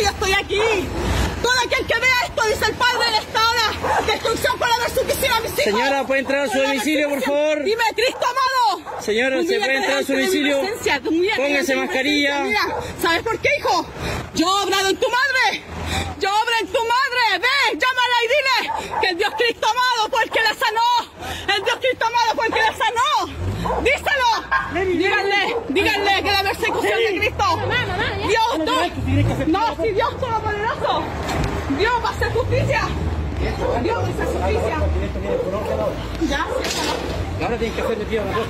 Yo estoy aquí. Todo aquel que vea esto, dice el padre de esta hora. Destrucción por haber suficiente a mis hijos. Señora, ¿puede entrar a su domicilio, por favor? Dime, Cristo amado. Señora, ¿se puede entrar a su domicilio? Póngase mascarilla. Mira, ¿sabes por qué, hijo? Yo he obrado en tu madre. Yo madre. Ve, llámala y dile que el Dios Cristo amado fue que la sanó. El Dios Cristo amado fue que la sanó. Díselo. Díganle, díganle que la persecución de Cristo. Dios, no. Si Dios Todopoderoso. Dios va a hacer justicia. Dios va a hacer justicia. Ahora tienes que hacerle tío a la cosa.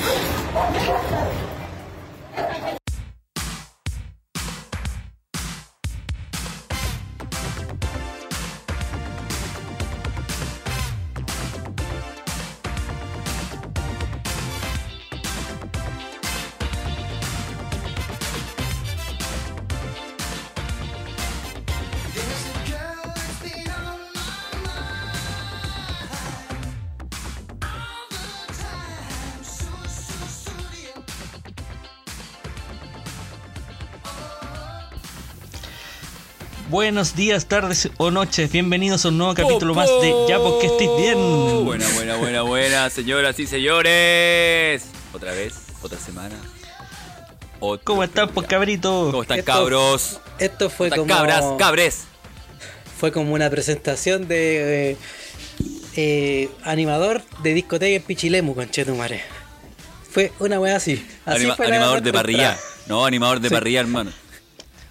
Buenos días, tardes o noches, bienvenidos a un nuevo capítulo más de Ya porque estés bien. Buena, buena, buena, buena, señoras y señores. Otra vez, otra semana. Otro ¿Cómo están, pues capítulo. cabrito? ¿Cómo están, Esto- cabros? Esto fue ¿Cómo como cabras, cabres? fue como una presentación de eh, eh, animador de discoteca en Pichilemu, conchetumare. Fue una wea así. así Anima- fue la animador de parrilla. No, animador de Sí. parrilla, hermano.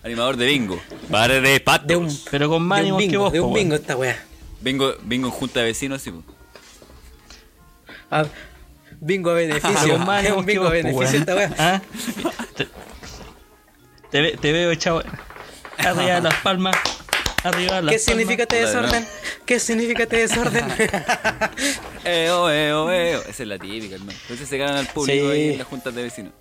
Animador de bingo. Padre de patos. De un, Pero con más de un que bingo, vos, de un bingo esta wea. Bingo, bingo en junta de vecinos, sí. Ah, bingo a beneficio. Más es un que bingo a beneficio esta wea. ¿Ah? Te, te ve- te veo echado arriba de las palmas. Arriba de las ¿Qué significa este desorden? ¿Qué significa este desorden? Eo, eo, eo. Esa es la típica, hermano. Entonces se ganan al público Sí. ahí en las juntas de vecinos.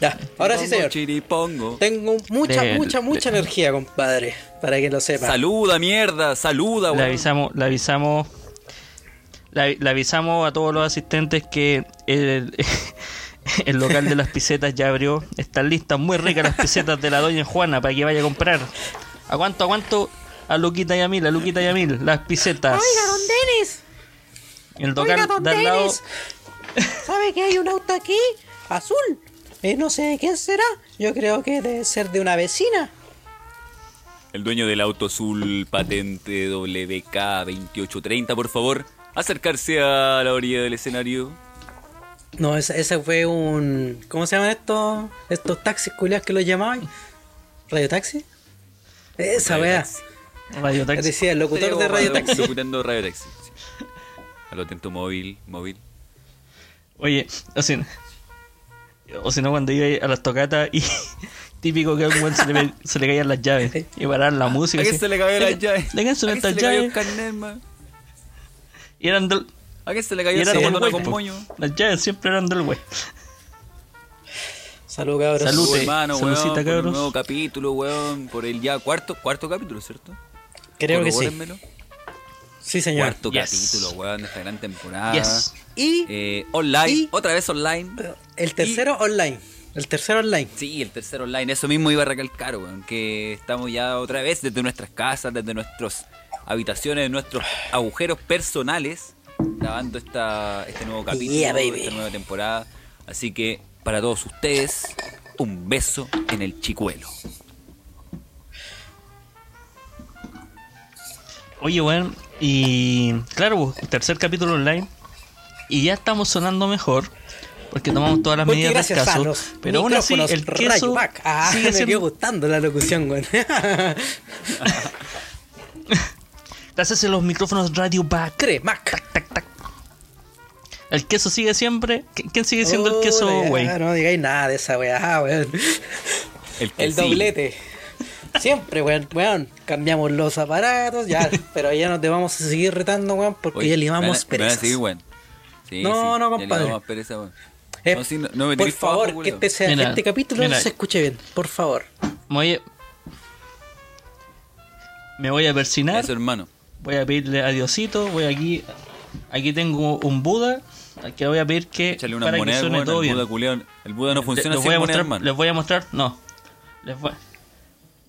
Ya, ahora sí, señor. Chiripongo. Tengo mucha, De- mucha, mucha energía, compadre. Para que lo sepa. Saluda, mierda, saluda, Le weón. avisamos, le avisamos, le, le avisamos a todos los asistentes que el, el local de las pisetas ya abrió. Están listas, muy ricas las pisetas de la doña Juana para que vaya a comprar. ¿A cuánto, a cuánto? A Luquita y a Mil, a Luquita y a Mil, las pisetas. Oiga, don Denis. El Oiga, local don de al lado. ¿Sabe que hay un auto aquí? Azul. Eh, no sé de quién será. Yo creo que debe ser de una vecina. El dueño del auto azul patente WK2830, por favor, acercarse a la orilla del escenario. No, ese, ese fue un. ¿Cómo se llaman estos? Estos taxis culiados que los llamaban? ¿Radio Taxi? Esa Radio wea. Taxi. Radio Taxi. Decía el locutor de Radio Taxi. Locutando Radio Taxi. sí. A lo atento móvil, móvil. Oye, o o si no, cuando iba a las tocatas y típico que a un weón se le, se le caían las llaves y parar la música. ¿A qué se le cayó las llaves? ¿A qué se estas le el llaves y eran del, ¿A qué se le cayó botona güey, con moño? Las llaves siempre eran del güey. Salud, cabros. Salud. Salud, hermano, weón, Saludcita, por cabros. un nuevo capítulo, weón, por el ya cuarto, cuarto capítulo, ¿cierto? Creo que sí. Sí, señor. Cuarto Yes. capítulo, weón, de esta gran temporada. Yes. Y Eh, online, Y- otra vez online. el tercero online. El tercero online. Sí, el tercer online, eso mismo iba a recalcar, weón, que estamos ya otra vez desde nuestras casas, desde nuestras habitaciones, nuestros agujeros personales, grabando esta, este nuevo capítulo, Yeah, baby. esta nueva temporada. Así que, para todos ustedes, un beso en el chicuelo. Oye, weón, y claro, pues, tercer capítulo online. Y ya estamos sonando mejor. Porque tomamos todas las Porque medidas del caso. los Pero aún así, el queso. Ah, sigue me quedó siendo... gustando la locución, güey. Gracias a los micrófonos Radio Back. Cremac. Tac, tac. El queso sigue siempre. ¿Qui- ¿Quién sigue siendo el queso, Oh, güey? No digáis nada de esa weá, weón. El, El sí. doblete. Siempre, weón, weón. Cambiamos los aparatos, ya. Pero ya no te vamos a seguir retando, weón, porque Oye, ya limamos me van a perezas. seguir, weón. Sí, No, sí, no, compadre. pereza, weón. Eh, No, sí, no- no me por favor, que este, sea, Mira, este capítulo mira. se escuche bien. Por favor. Me voy a, me voy a persinar. Eso, hermano. Voy a pedirle a Diosito. Voy aquí. Aquí tengo un Buda. que voy a pedir que Échale una para que moneda, suene weón, todo el bien. Buda culiao- El Buda no funciona les sin voy a moneda, mostrar, hermano. les voy a mostrar, no. Les voy,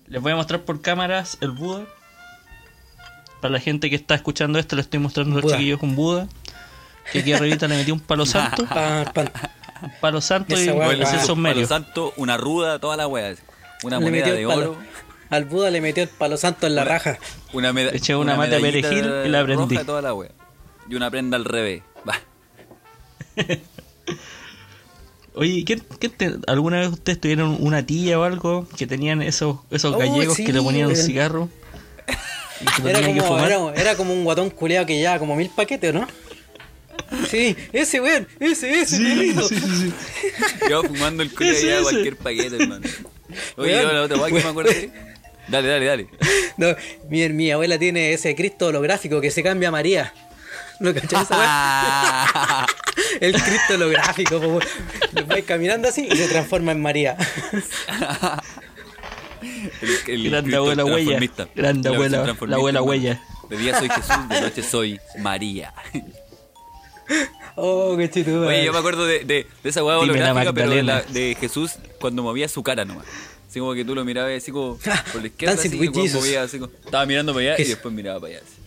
les voy a mostrar por cámaras el Buda. Para la gente que está escuchando esto, le estoy mostrando a los chiquillos un Buda. Que aquí arribita le metí un palo santo. Pa- pa- Un palo santo y ese Palo santo, una ruda, toda la wea. Una le moneda de oro. Al Buda le metió el palo santo en la raja. Una Eché una mata de medallita perejil y la prendí. roja, toda la wea. Y una prenda al revés. Va. Oye, ¿quién, quién te- ¿alguna vez ustedes tuvieron una tía o algo que tenían esos, esos Oh, gallegos sí, que le ponían un weón. cigarro? Era como, fumar? era, era como un guatón culeado que llevaba como mil paquetes, ¿o ¿no? Sí, ese weón, ese, ese, negrito. Yo fumando el Ese, ya cualquier paquete, hermano. Oye, Weón, yo la otra wea que me acuerdo. Dale, dale, dale. No, mi, mi abuela tiene ese Cristo holográfico que se cambia a María. ¿No cachai esa? El Cristo holográfico, po, weón. Lo vais caminando así y se transforma en María. El, el Grande abuela huella. Grande La abuela- la abuela huella. De día soy Jesús, de noche soy María. Oh, qué chido. Oye, yo me acuerdo de, de, de esa hueá holográfica, pero de, la- de Jesús cuando movía su cara nomás. Así como que tú lo mirabas así como por la izquierda, así, y movía así como, estaba mirando para allá y después miraba para allá. así.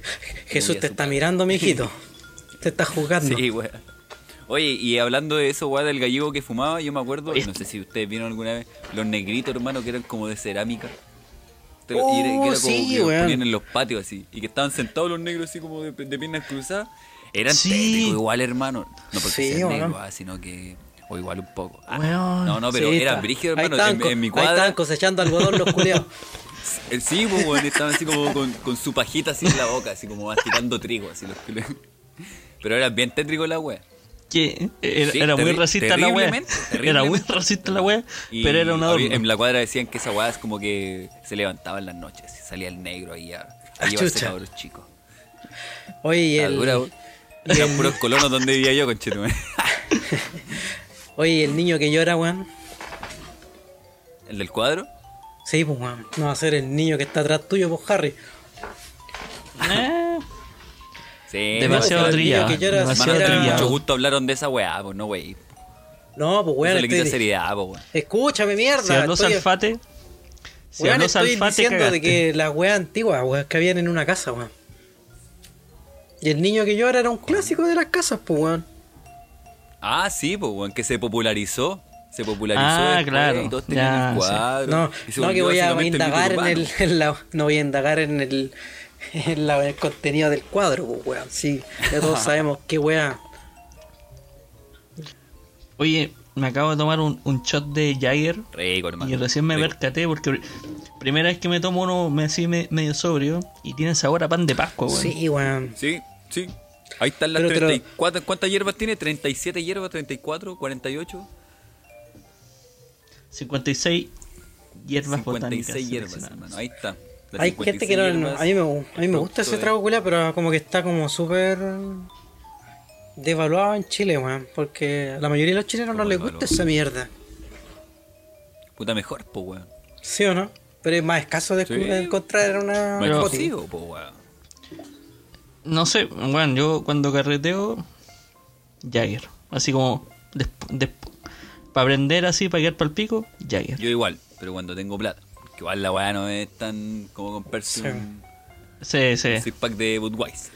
Jesús te está cara. mirando, mijito. Te está juzgando. Sí, weá. Oye, y hablando de eso, weá, del gallego que fumaba, yo me acuerdo, no sé si ustedes vieron alguna vez, los negritos, hermano, que eran como de cerámica. Lo- y era, que Oh, era como sí, que los ponían en los patios así, y que estaban sentados los negros así como de, de piernas cruzadas. Eran Sí. tétricos igual, hermano. No porque Sí, sean negros, ah, sino que... O igual un poco. Ah, Weón. no, no, pero eran brígidos, Ahí hermano. En, mi Ahí cuadra... estaban cosechando algodón los culeados. eh, Sí, pues, weón, estaban así como con, con su pajita así en la boca, así como masticando trigo, así los culeros. Pero eran bien tétricos la wea. Que era, Sí, era muy racista la wea. Era muy racista la wea, Y pero era una adorno. En la cuadra decían que esa weá es como que se levantaba en las noches y salía el negro ahí a, a Ah, llevarse chucha. cabros chicos. Oye, y La el, dura, weón. Eran puros colonos donde vivía yo, conchetume. oye, el niño que llora, weón. ¿El del cuadro? Sí, pues, weón. No va a ser el niño que está atrás tuyo, pues, Harry. Sí. Demasiado no, trillado. que Demasiado Hermano, era- tenés trillado. mucho gusto hablaron de esa weá, pues no, wey. No, pues, weón. Eso le quita estoy- seriedad, pues, weón. Escúchame, mierda. Si habló estoy- Salfate, si weón, estoy Salfate, diciendo de cagaste. que las weas antiguas, weón, que habían en una casa, weón. Y el niño que llora era un clásico de las casas, pues, weón. Ah, sí, pues, weón, que se popularizó. Se popularizó. Ah, después claro, Y todos tenían ya, el sí. cuadro. No, no que voy a básicamente el indagar en el, en la, no voy a indagar en el, en la- el contenido del cuadro, pues, weón. Sí, ya todos sabemos qué wea. Oye, me acabo de tomar un, un shot de Jagger Rico, hermano. y recién me rico. percaté porque pri- primera vez que me tomo uno me así me- medio sobrio y tiene sabor a pan de Pascua, weón. Sí, weón. Sí, sí. Ahí están las Pero te lo- 34. ¿Cuántas hierbas tiene? ¿37 hierbas? ¿34? ¿48? 56 hierbas botánicas. 56 hierbas, seleccionadas. hermano. Ahí está. Hay gente que no, 56 no- hierbas, a mí me, a mí me gusta ese trago culiao, pero como que está como súper devaluado en Chile, weón. Porque a la mayoría de los chilenos no ¿Cómo les gusta esa mierda. Puta mejor, pues, weón. ¿Sí o no? Pero es más escaso de Sí. encontrar en una. Pero- pues, weón. No sé, bueno, yo cuando carreteo, Jagger. Así como, para aprender así, para quedar para el pico, Jagger. Yo igual, pero cuando tengo plata. Que igual la weá no es tan como comprarse Sí. un Sí, sí. six pack de Budweiser.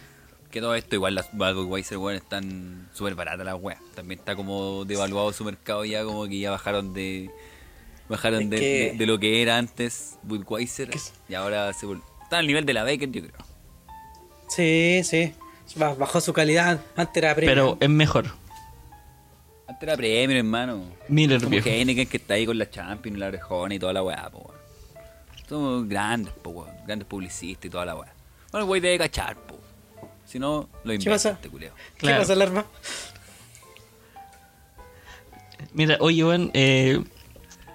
Que todo esto, igual las Budweiser, weón, están súper baratas las weas. También está como devaluado su mercado ya, como que ya bajaron de. Bajaron de, que- de- de lo que era antes Budweiser. Y ahora se vol- Está al nivel de la Baker, yo creo. Sí, sí. Ba- Bajó su calidad. Antes era premium. Pero es mejor. Antes era premio, hermano. Miller, Como viejo. Heineken que está ahí con la Champions, la orejona y toda la weá, po, weón. Somos grandes, po, weón. Grandes publicistas y toda la weá. Bueno, el güey debe cachar, po. Si no, lo inventa pasa? este culeo. ¿Qué Claro. pasa, alarma? Mira, oye, weón, eh,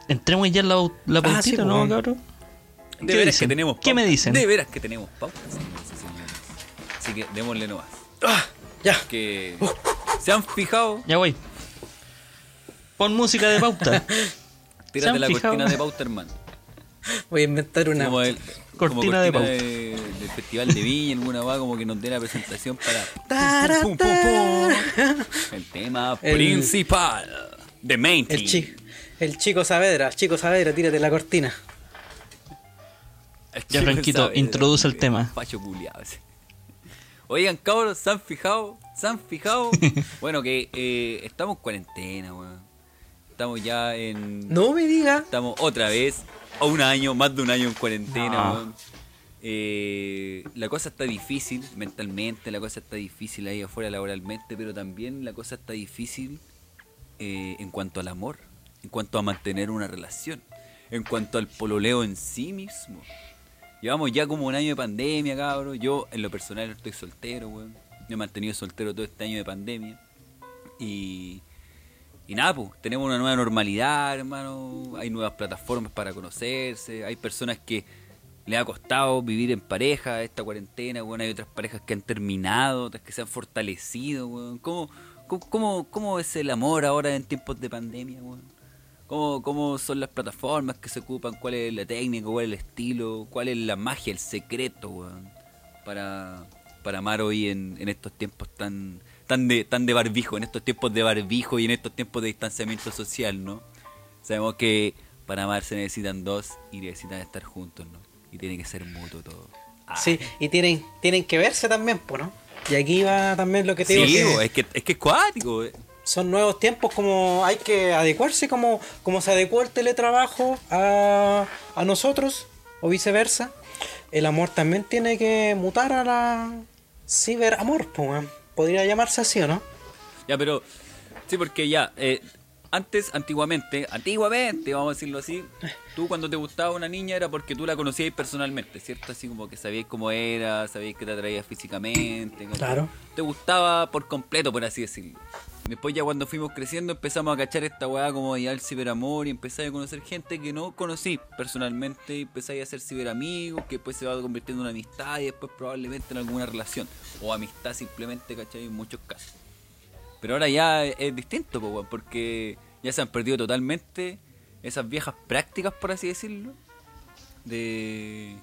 entremos ya en la, la Ah, pautita, sí, ¿no, weón. cabrón? De ¿Qué veras dicen? que tenemos ¿Qué me dicen? De veras que tenemos pauta, señoras y señores. Así que démosle nomás. Ah, ya. Que se han fijado, Ya voy. Pon música de pauta. ¿Se tírate la fijado? cortina de pauta, hermano. Voy a inventar una. Como, el, Cortina como de pauta. de, del Festival de Viña, alguna weá como que nos dé la presentación para Tara, pum, pum, pum, pum. el tema El- principal. The main El, chi- el chico Saavedra, chico Saavedra, tírate la cortina. El Ya, chico Franquito, Saavedra, introduce el tema. Facho culiao ese. Oigan, cabros, ¿se han fijado? ¿Se han fijado? bueno, que eh, estamos en cuarentena, weón. Estamos ya en. No me diga. Estamos otra vez a un año, más de un año en cuarentena, No. weón. Eh, la cosa está difícil mentalmente, la cosa está difícil ahí afuera laboralmente, pero también la cosa está difícil eh, en cuanto al amor, en cuanto a mantener una relación, en cuanto al pololeo en sí mismo. Llevamos ya como un año de pandemia, cabrón. Yo, en lo personal, estoy soltero, weón. Me he mantenido soltero todo este año de pandemia. Y, y nada, pues, tenemos una nueva normalidad, hermano. Hay nuevas plataformas para conocerse. Hay personas que le ha costado vivir en pareja esta cuarentena, weón. Hay otras parejas que han terminado, otras que se han fortalecido, weón. ¿Cómo, cómo, cómo, es el amor ahora en tiempos de pandemia, weón? ¿Cómo, ¿Cómo son las plataformas que se ocupan? ¿Cuál es la técnica? ¿Cuál es el estilo? ¿Cuál es la magia, el secreto, weón? Para, para amar hoy en, en estos tiempos tan, tan, de, tan de barbijo, en estos tiempos de barbijo y en estos tiempos de distanciamiento social, ¿no? Sabemos que para amar se necesitan dos y necesitan estar juntos, ¿no? Y tiene que ser mutuo todo. Ah. Sí, y tienen, tienen que verse también, pues, ¿no? Y aquí va también lo que te Sí, digo. que es que es que es cuático, eh. son nuevos tiempos, como hay que adecuarse, como, como se adecuó el teletrabajo a, a nosotros, o viceversa. El amor también tiene que mutar a la ciberamor, pues. Podría llamarse así, ¿o no? Ya, pero. Sí, porque ya. eh, antes, antiguamente, antiguamente, vamos a decirlo así, tú cuando te gustaba una niña era porque tú la conocías personalmente, ¿cierto? Así como que sabías cómo era, sabías que te atraía físicamente. Claro. Te gustaba por completo, por así decirlo. Después ya cuando fuimos creciendo empezamos a cachar esta weá como ya el ciberamor y empezáis a conocer gente que no conocí personalmente y empezáis a hacer ciberamigos que después se va convirtiendo en una amistad y después probablemente en alguna relación o amistad simplemente, ¿cachai? En muchos casos. Pero ahora ya es, distinto, po, porque ya se han perdido totalmente esas viejas prácticas, por así decirlo, de,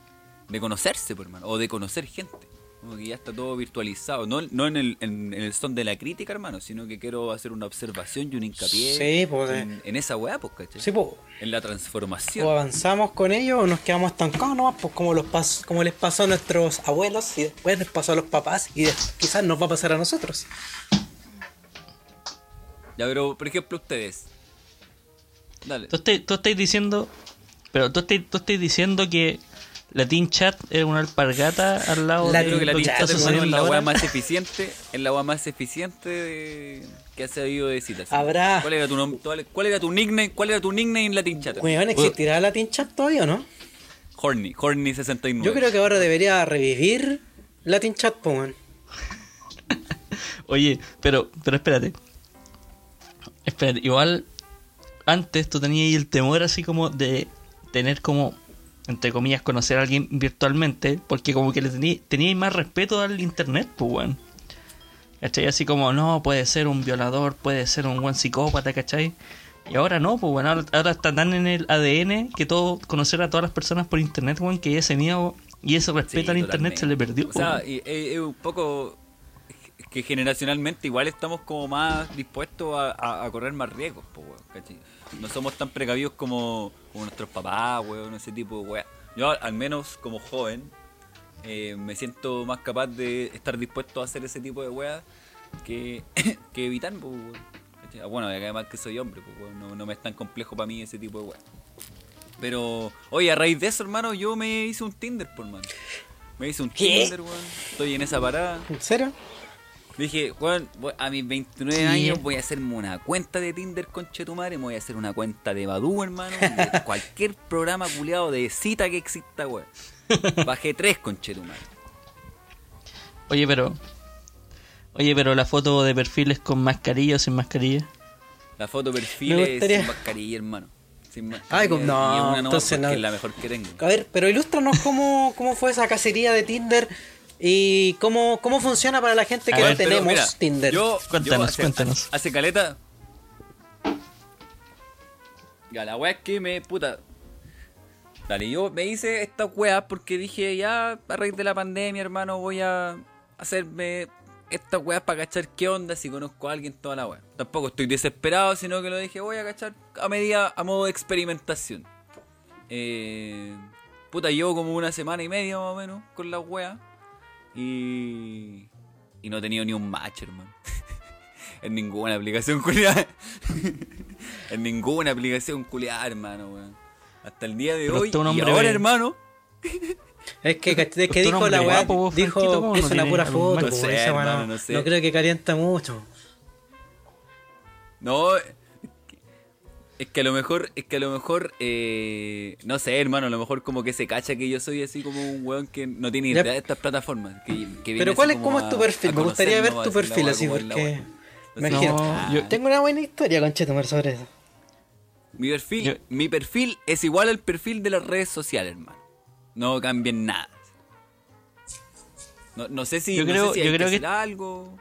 de conocerse, por hermano, o de conocer gente. Como que ya está todo virtualizado. No, no en, el, en, en el son de la crítica, hermano, sino que quiero hacer una observación y un hincapié Sí, pues, eh. en, en esa weá, pues, ¿cachai? Sí, pues. En la transformación. O avanzamos con ellos o nos quedamos estancados nomás, pues como, los pas como les pasó a nuestros abuelos y después les pasó a los papás y quizás nos va a pasar a nosotros. Ya, pero, por ejemplo, ustedes. Dale. Tú estás, tú estás diciendo. Pero tú estás, tú estás diciendo que la Teen Chat es una alpargata al lado La de Creo que la lo que tinta está hermano, es la ahora. más eficiente, es la weá más eficiente de- que ha sabido de citas. Habrá- ¿Cuál era tu nom- cuál- era tu nickname? ¿Cuál era tu nickname en Latin Chat? Weón, ¿existirá la Teen Chat todavía o no? Horny, Horny 69. Yo creo que ahora debería revivir la Teen Chat, weón. Oye, pero, pero espérate. Espérate, igual antes tú tenías el temor así como de tener como, entre comillas, conocer a alguien virtualmente, porque como que le tenías teníais más respeto al internet, pues weón. ¿Cachai? Así como, no, puede ser un violador, puede ser un buen psicópata, ¿cachai? Y ahora no, pues bueno, ahora, ahora está tan en el ADN que todo, conocer a todas las personas por internet, weón, que ese miedo y ese respeto Sí, al internet se le perdió. O sea, weón. y- es un poco que generacionalmente igual estamos como más dispuestos a, a- a correr más riesgos, weón, ¿cachai? No somos tan precavidos como, como nuestros papás, weón, ese tipo de weá. Yo al- menos como joven eh, me siento más capaz de estar dispuesto a hacer ese tipo de weá que, que evitar, weón. Ah, Bueno, además que soy hombre, pues, weón, no, no me es tan complejo para mí ese tipo de weá. Pero, oye, a raíz de eso, hermano, yo me hice un Tinder, por mano. Me hice un ¿Qué? Tinder, weón. Estoy en esa parada. ¿En serio? Dije, voy- a mis 29 ¿Qué? años voy a hacerme una cuenta de Tinder con Chetumare, me voy a hacer una cuenta de Badu, hermano, de cualquier programa culiado de cita que exista, weón. Bajé tres con Chetumare. Oye, pero. Oye, pero la foto de perfil es con mascarilla o sin mascarilla. La foto perfil Me es gustaría- sin mascarilla, hermano. Sin mascarilla. Ay, como- no, entonces no. es la mejor que tengo. A ver, pero ilústranos cómo, cómo fue esa cacería de Tinder y cómo, cómo funciona para la gente A que ver, no tenemos mira, Tinder. Yo, Cuéntanos, yo hace, cuéntanos. Hace caleta. Ya, la weá es que me. Puta. Dale, yo me hice esta weá porque dije, ya, a raíz de la pandemia, hermano, voy a hacerme esta weá para cachar qué onda si conozco a alguien toda la weá. Tampoco estoy desesperado, sino que lo dije, voy a cachar a medida, a modo de experimentación. Eh, puta, llevo como una semana y media más o menos con la weá. Y. Y no he tenido ni un match, hermano. en ninguna aplicación culiada. en ninguna aplicación culiada, hermano, weón. Hasta el día de Pero hoy. un Y hombre ahora, ve- hermano. Es que, es que dijo la weá, dijo ¿cómo es no una pura foto, No sé, hermano, no, no sé. no creo que calienta mucho. No. Es que a lo mejor, es que a lo mejor, eh, no sé, hermano, a lo mejor como que se cacha que yo soy así como un weón que no tiene Ya. idea de estas plataformas. que- que viene Pero ¿cuál es, cómo a- es tu perfil? Me gustaría ver tu perfil así porque... imagino. No, yo- Tengo una buena historia con Chetumar sobre eso. Mi perfil, Yo- mi perfil es igual al perfil de las redes sociales, hermano. No cambien nada. No, no sé si, Yo no creo- sé si hay yo que creo que- algo.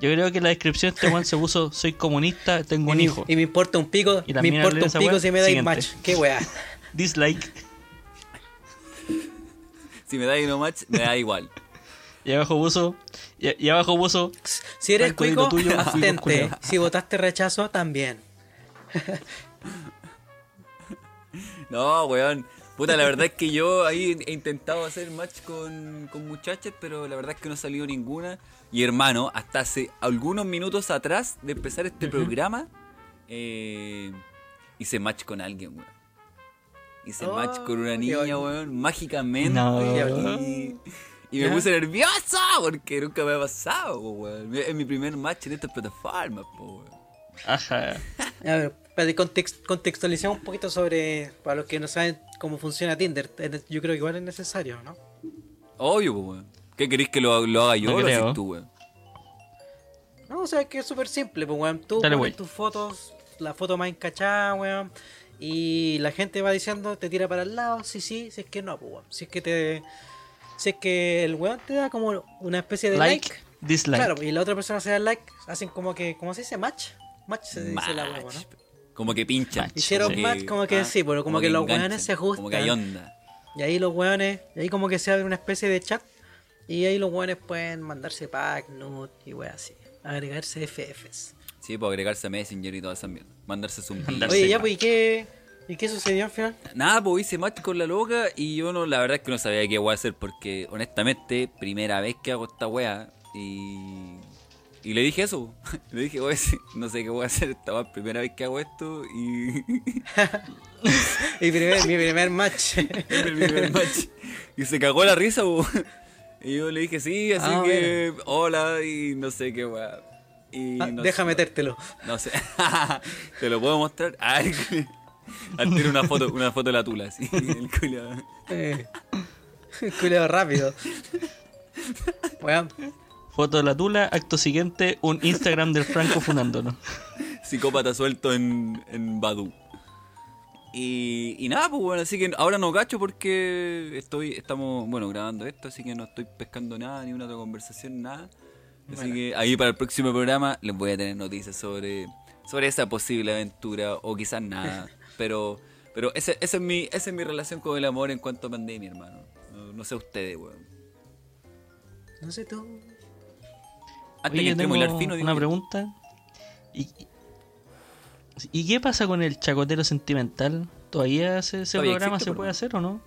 Yo creo que en la descripción este Juan se puso soy comunista, tengo Y un hijo. y me importa un pico, Y la me importa un pico weá, si me dais match. Qué weá. Dislike. Si me da no match, me da igual. Y abajo puso. Y, y abajo puso. Si eres cuico, tuyo, abstente. Si votaste rechazo, también. No, weón. Puta, la verdad es que yo ahí he intentado hacer match con, con muchachas, pero la verdad es que no ha salido ninguna. Y hermano, hasta hace algunos minutos atrás de empezar este programa, eh, hice match con alguien, weón. Hice Oh, match con una niña, weón, mágicamente. No. Y, y me ¿Ya? puse nervioso porque nunca me ha pasado, weón. Es mi primer match en estas plataformas, po, weón. Ajá. A ver, para context, contextualizar un poquito sobre, para los que no saben cómo funciona Tinder, yo creo que igual es necesario, ¿no? Obvio, weón. ¿Qué queréis que lo, lo haga yo No o lo creo. haces tú, weón? No, o sea, que es súper simple, pues, weón. Tú Dale, pones tus fotos, la foto más encachada, weón. Y la gente va diciendo, te tira para el lado, sí, sí, si es que no, pues, weón. Si es que te. Si es que el weón te da como una especie de like. Like, dislike. Claro, y la otra persona se da like, hacen como que, ¿cómo se dice? Match. Match se dice la weón. ¿no? Como que pinchan. Hicieron match como que sí, pero como que los enganchan, weones se Como que hay ajustan. onda. Y ahí los weones, y ahí como que se abre una especie de chat. Y ahí los weones pueden mandarse pack, nude y weón así. Agregarse FFs. Sí, puedo agregarse a Messenger y toda esa mierda. Mandarse. Mandarse- Oye, ya, pues, ¿y qué, ¿y qué sucedió al final? Nada, pues hice match con la loca y yo no, la verdad es que no sabía qué voy a hacer porque honestamente, primera vez que hago esta wea y. Y le dije eso. Le dije, oye, sí, no sé qué voy a hacer esta wea, primera vez que hago esto y. Mi primer, mi primer match. el primer match. Y se cagó la risa, po. Y yo le dije, sí, así Ah, que. Hola y no sé qué wea. Y Ah, no deja sé- metértelo. No sé. ¿Te lo puedo mostrar? Ay, al tiene una foto, una foto de la tula, así. El culiao. Eh, Culeado rápido. Weón, Foto de la tula, acto siguiente, un Instagram del Franco funándonos. Psicópata suelto en, en Badu. Y, y nada, pues bueno, así que ahora no cacho porque estoy, estamos, bueno, grabando esto, así que no estoy pescando nada, ni una otra conversación, nada. Así que ahí para el próximo programa les voy a tener noticias sobre, sobre esa posible aventura, o quizás nada. Pero, pero ese- esa es mi, esa es mi relación con el amor en cuanto a pandemia, hermano. No, no sé ustedes, weón. no sé tú. Antes Oye, que yo tengo fino, una pregunta. ¿Y, ¿Y qué pasa con el chacotero sentimental? ¿Todavía ese, ese Todavía programa existe, se puede hacer o no?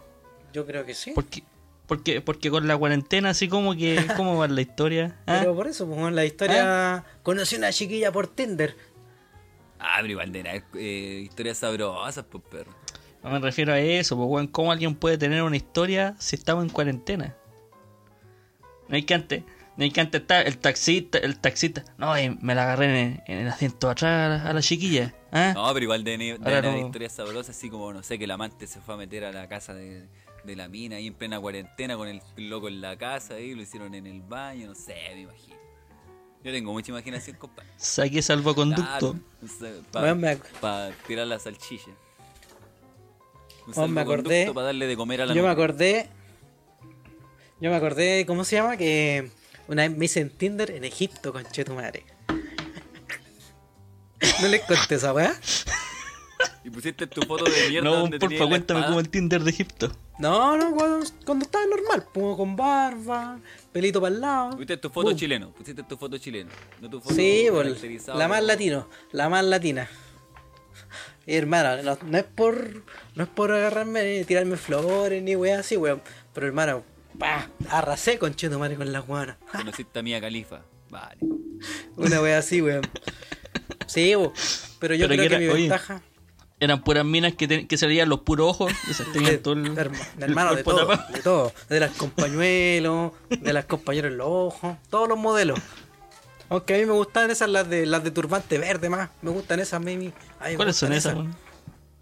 Yo creo que sí. Porque, porque, porque con la cuarentena así como que... ¿Cómo va la historia? ¿Ah? Pero por eso, pues, la historia. Conocí a una chiquilla por Tinder. Ah, pero igual de nada, eh, historias sabrosas, pues perro. No me refiero a eso, pues weón, ¿cómo alguien puede tener una historia si estamos en cuarentena? No hay que antes, hay que antes estar el taxista, el taxista, no, eh, me la agarré en, en el asiento atrás a la, a la chiquilla, ¿ah? No, pero igual de, de no. historias sabrosas, así como, no sé, que el amante se fue a meter a la casa de, de la mina ahí en plena cuarentena con el loco en la casa ahí, lo hicieron en el baño, no sé, me imagino. Yo tengo mucha imaginación, compadre. Saqué salvoconducto. para Weón, me- tirar la salchicha. Un me acordé- para darle de comer a la Yo me acordé. Yo me acordé, ¿cómo se llama? Que una vez me hice en Tinder en Egipto, con tu madre. ¿No les conté esa weá? Y pusiste tu foto de mierda No, donde cuéntame como el Tinder de Egipto. No, no, cuando, cuando estaba normal, pues, con barba, pelito para el lado. Pusiste tu foto chileno. Pusiste tu foto chileno. No tu foto Sí, caracterizada la más por- latino, la más latina. Y hermano, no, no es por no es por agarrarme, ni tirarme flores, ni weá así, weón. Pero hermano, pa, arrasé con madre con la guana. Conociste a Mía Califa. Vale. Una weá así, weón. Sí, bo, pero yo Pero creo que que, era- mi oye, ventaja. Eran puras minas que, ten- que se veían los puros ojos. Esas tenían todo el, Herma- el hermano, de todo, tapado. de todo. De las compañuelos, de las compañeros en los ojos, todos los modelos. Aunque a mí me gustan esas, las de las de turbante verde más. Me gustan esas, mimi. ¿Cuáles son esas? Las de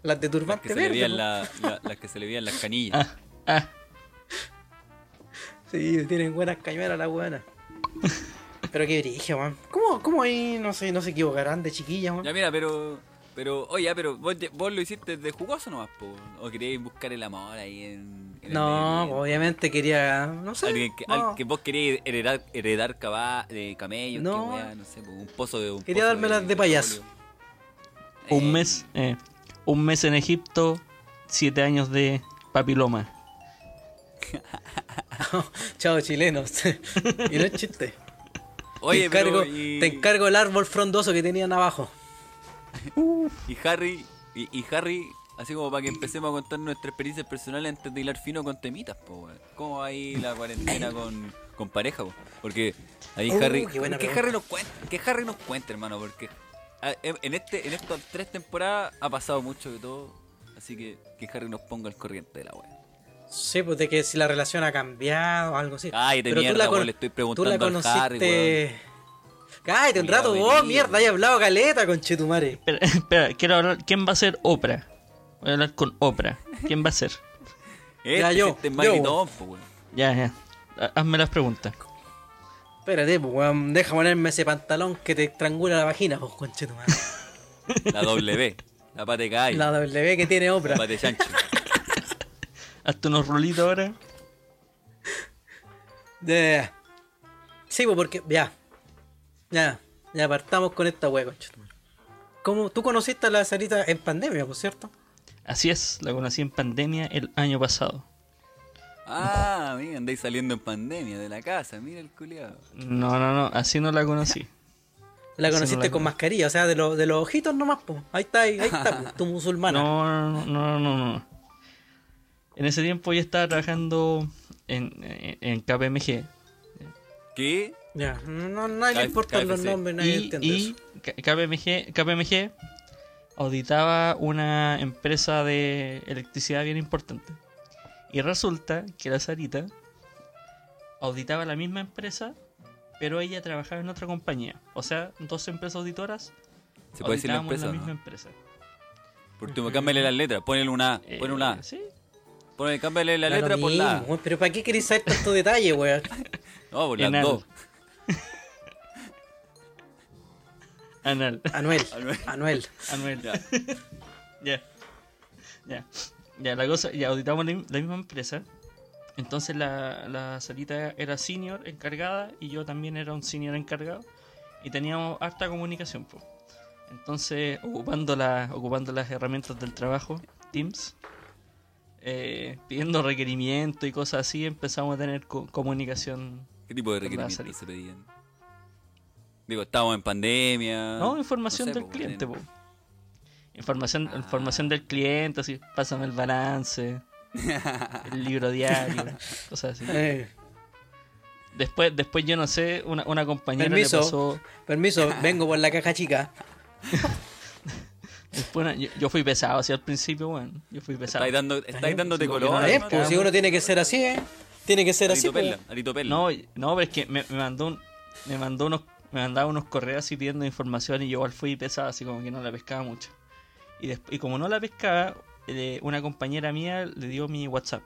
Las que turbante se le verde. la, la- las que se le veían las canillas. Ah, ah. Sí, tienen buenas cañuelas las buenas. Pero qué brillo, man. ¿Cómo, ¿Cómo ahí no se, no se equivocarán de chiquilla, man? Ya mira, pero. Pero, oye, ya, pero vos, vos lo hiciste de jugoso nomás, po. O queríais buscar el amor ahí en. en No, obviamente quería. No sé. Alguien que, no. al- que vos queríais heredar, heredar caba- de camellos, No. que weá, no sé, po, un pozo de un Quería dármelas de payaso. petróleo. Un Eh, mes, eh, un mes en Egipto, siete años de papiloma. Chao, chilenos. y no es chiste. Oye, te, encargo, pero. Y, te encargo el árbol frondoso que tenían abajo. y Harry, y, y Harry, así como para que empecemos a contar nuestras experiencias personales antes de hilar fino con temitas, po. ¿Cómo va ahí la cuarentena con, con pareja, po? Porque ahí Uh, Harry. que. Harry nos cuente, que Harry nos cuente, hermano, porque ah, en este, en estas tres temporadas ha pasado mucho de todo. Así que que Harry nos ponga al corriente de la weá. Sí, pues de que si la relación ha cambiado o algo así. Cállate, Pero tú mierda, la weón, con- le estoy Tú preguntando la al conociste. Harry, Cállate un rato, vos, mierda, weón. hay hablado caleta con Chetumare. Espera, espera, quiero hablar. ¿Quién va a ser Oprah? Voy a hablar con Oprah. ¿Quién va a ser? Este, Ya, yo, este es yo. más gritón, po, weón. Ya, ya. Ha- Hazme las preguntas. Espérate, pues, weón, deja ponerme ese pantalón que te estrangula la vagina, pues, conchetumare. La W, la pate calle, La la W que tiene Oprah. pate chancho. Hazte unos rolitos ahora. De... Sí, pues porque, ya. Ya, ya partamos con esta wea, conchetumare. ¿Cómo? ¿Tú conociste a la Sarita en pandemia, por cierto? Así es, la conocí en pandemia el año pasado. Ah, mira, andáis saliendo en pandemia de la casa, mira el culiado. No, no, no, así no la conocí. La conociste no la con mascarilla, o sea, de, los de los ojitos nomás, pues. Ahí está, ahí, ahí está, tu musulmana. No, no, no, no, no. En ese tiempo yo estaba trabajando en, en, en KPMG. ¿Qué? Ya, no, no le KF- importan los nombres, nadie Y, entiende y eso. K- KPMG, KPMG auditaba una empresa de electricidad bien importante. Y resulta que la Sarita auditaba la misma empresa, pero ella trabajaba en otra compañía. O sea, dos empresas auditoras. ¿Se puede decir la empresa? la misma no? empresa. Por último, cámbiale las letras, ponle una A, Eh, ponle una A. Sí. Ponle, cámbiale la letra por la A. Pero ¿para qué queréis saber tanto detalle, weón? No, por las dos. Anuel, Anuel. Anuel. Anuel. Ya. Ya. Ya. Ya, la cosa, ya auditamos la, la misma empresa. Entonces la, la Sarita era senior encargada y yo también era un senior encargado. Y teníamos harta comunicación, pues. Entonces, ocupando, la, ocupando las herramientas del trabajo, Teams, eh, pidiendo requerimientos y cosas así, empezamos a tener co- comunicación. ¿Qué tipo de requerimientos se pedían? Digo, estábamos en pandemia. No, información no sé, del po, cliente, po. Información, Ah. información del cliente, así, pásame el balance, el libro diario, cosas así. Eh, Después, después yo no sé, una, una compañera Permiso. le pasó. permiso, vengo por la caja chica. Después yo, yo fui pesado así al principio, bueno. Yo fui pesado. Estáis, dando, estáis dándote color. porque no pues si uno tiene que ser así, ¿eh? Tiene que ser así. Arito pues. Perla, Arito Perla. No, no, pero es que me, me mandó un, me mandó unos, me mandaba unos correos así pidiendo información y yo igual fui pesado, así como que no la pescaba mucho. Y, desp- y como no la pescaba, eh, una compañera mía le dio mi WhatsApp.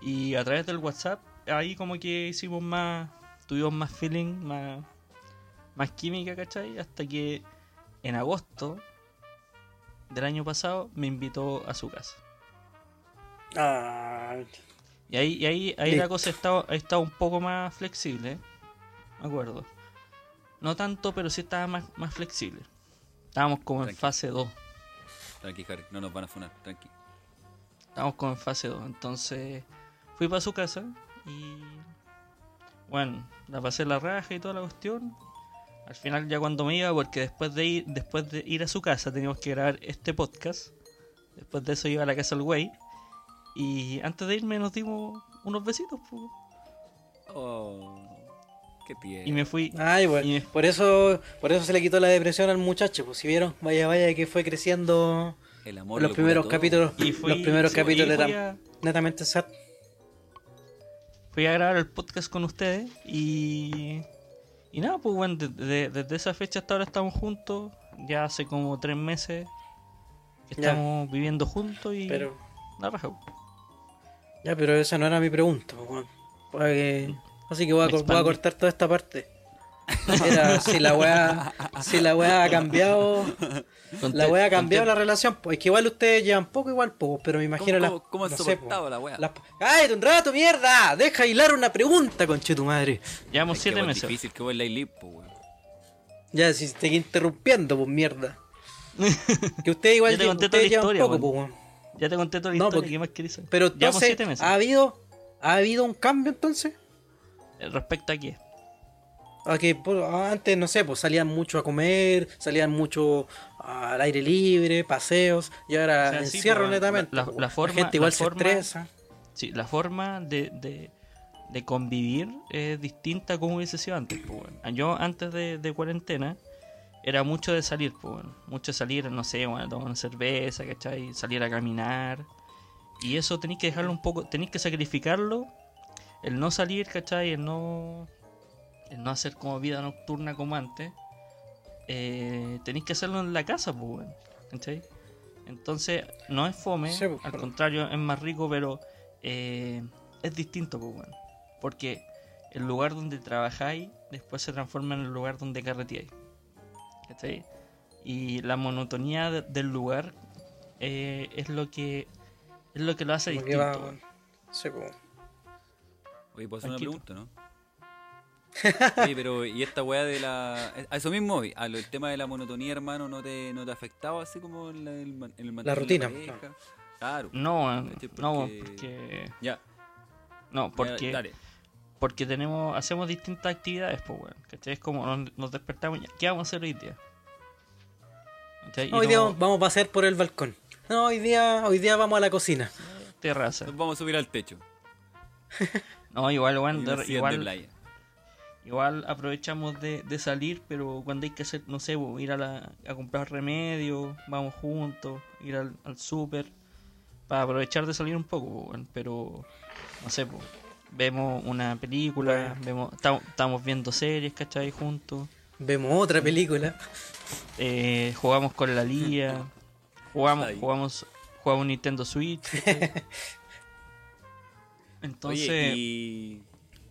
Y a través del WhatsApp, ahí como que hicimos más, tuvimos más feeling, más, más química, ¿cachai? Hasta que en agosto del año pasado me invitó a su casa. Ah, Y ahí, y ahí, ahí la cosa estaba, ha estado un poco más flexible, ¿eh? Me acuerdo. No tanto, pero sí estaba más, más flexible. Estábamos como en fase 2. Tranqui, Harry, no nos van a funar, tranqui. Estamos con fase 2. Entonces fui para su casa y. Bueno, la pasé la raja y toda la cuestión. Al final, ya cuando me iba, porque después de ir, después de ir a su casa teníamos que grabar este podcast. Después de eso iba a la casa del güey. Y antes de irme nos dimos unos besitos. po. Oh, qué tierno. Y me fui. Ay, bueno, Y- por eso, por eso se le quitó la depresión al muchacho, pues si vieron, vaya, vaya que fue creciendo El amor los lo primeros capítulos, Y fui- los primeros sí, capítulos fui eran a- netamente sad. fui a grabar el podcast con ustedes y. Y nada, pues bueno, de- de- desde esa fecha hasta ahora estamos juntos. Ya hace como tres meses que Ya. estamos viviendo juntos y. Pero, La raja. ya, pero esa no era mi pregunta, pues, que- Así que voy a, voy cortar toda esta parte. Era si la weá, si la weá ha cambiado, la weá ha cambiado la relación, pues es que igual ustedes llevan poco igual poco, pero me imagino ¿Cómo- las- cómo- han no sé, soportado po, la weá? las- ¡Cállate un rato, mierda! Deja hilar una pregunta, conche tu madre. Llevamos siete es meses. difícil que la pues, weón. Ya, si te interrumpiendo, pues mierda. Que ustedes igual Ya te llevan, conté toda ustedes la llevan historia, poco, pues, weón. Ya te conté toda la No, historia, porque- ¿qué más querés saber? Pero entonces, siete meses. ¿ha habido, ¿ha habido un cambio entonces? Eh, Respecto a qué. A que por- antes, no sé, pues salían mucho a comer, salían mucho al aire libre, paseos, y ahora O sea, encierro pues, netamente. la- pues, la forma- gente igual se forma- estresa. Sí, la forma de, de, de convivir es distinta a como hubiese sido antes. Pues, bueno. Yo antes de, de cuarentena era mucho de salir, pues, bueno. mucho de salir, no sé, bueno, tomar una cerveza, ¿cachai? Salir a caminar. Y eso tenéis que dejarlo un poco, tenéis que sacrificarlo. El no salir, ¿cachai? El no, el no hacer como vida nocturna como antes. Eh, tenéis que hacerlo en la casa, pues, bueno, ¿cachai? Entonces, no es fome, Sí, pues, al contrario, es más rico, pero eh, es distinto, pues, bueno. Porque el lugar donde trabajáis después se transforma en el lugar donde carreteáis. ¿Cachai? Y la monotonía de- del lugar eh, es lo que es lo que lo hace Como que distinto. va, weón. sí, pues. Oye, ¿puedo hacer una pregunta, no? Oye, pero ¿y esta weá de la... A eso mismo, hoy, a lo, el tema de la monotonía, hermano, ¿no te, no te afectaba así como en, la, el, en el mantener rutina, pareja? Claro. No, weón, ¿cachai? no, Porque- porque Ya, no, ya, porque dale. porque tenemos hacemos distintas actividades, pues, weón. ¿Cachai? Es como nos, nos despertamos, ya, ¿qué vamos a hacer hoy día? Hoy día no- vamos a pasear por el balcón. No, hoy día, hoy día vamos a la cocina. terraza. Nos vamos a subir al techo. No, igual, weón, igual, playa. Igual aprovechamos de, de salir, pero cuando hay que hacer, no sé, po, ir a, la, a comprar remedios, vamos juntos, ir al, al súper, para aprovechar de salir un poco, po, weón, pero no sé, po, vemos una película, vemos, estamos, viendo series, ¿cachai? Juntos, Vemos otra película. eh, jugamos con la Lía, jugamos, Ahí. jugamos, jugamos Nintendo Switch. Entonces, Oye, y...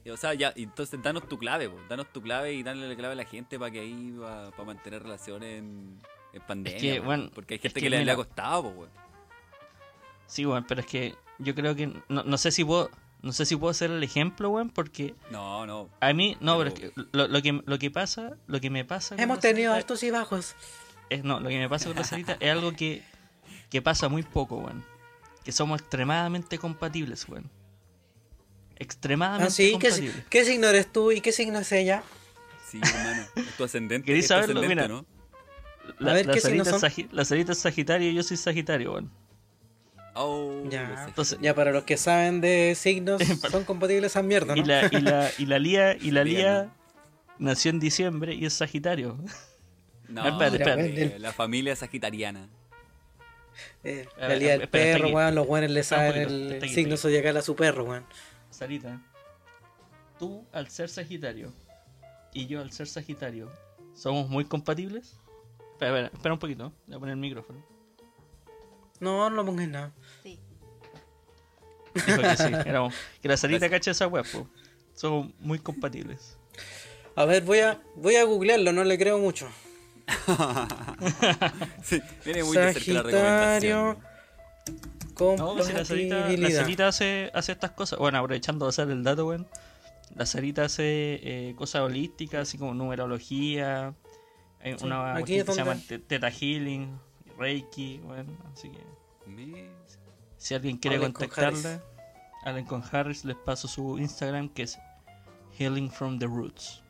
O sea, ya, entonces danos tu clave, po. danos tu clave y dale la clave a la gente para que ahí, para mantener relaciones en, en pandemia. que, po. bueno, porque hay es gente que que, le, ha costado, pues, weón. Sí, weón, pero es que yo creo que no, no sé si puedo no sé si puedo hacer el ejemplo, weón, porque No, no. a mí no, pero, Pero- es que lo, lo que lo que pasa, lo que me pasa Hemos tenido Sarita altos y bajos. es no, lo que me pasa con la Sarita es algo que que pasa muy poco, weón. Que somos extremadamente compatibles, weón. Extremadamente Ah, sí, ¿qué, compatibles. ¿qué signo eres tú y qué signo es ella? Sí, hermano. Es tu ascendente. ¿Queréis es tu saberlo? ascendente, Mira. ¿no? La, A ver, la ¿qué Sarita signos es Sagi- la Sarita es Sagitario y yo soy Sagitario, weón. Oh, Ya. Entonces, Ya, para los que saben de signos, son compatibles esas mierdas, ¿no? y la y la y la Lía y la Lía nació en diciembre y es Sagitario. No, espérate, espérate. La familia sagitariana. Eh, la lía del perro, weón, los weones le saben el signo zodiacal a su perro, weón. Sarita, tú al ser Sagitario y yo al ser Sagitario, ¿somos muy compatibles? Espera, espera, espera un poquito, voy a poner el micrófono. No, no lo pongas nada. Sí. Dijo que sí, éramos, que la Sarita cacha esa web. Somos muy compatibles. A ver, voy a, voy a googlearlo, no le creo mucho. Sí, viene muy de cerca la recomendación. No, si la Sarita, la Compatibilidad. Sarita hace, hace estas cosas. Bueno, aprovechando de hacer el dato, weón. La Sarita hace eh, cosas holísticas, así como numerología. Hay Sí, una aquí es que se llama Teta Healing, Reiki, bueno, así que si alguien quiere con contactarla, hablen con Harris, les paso su Instagram que es Healing from the Roots.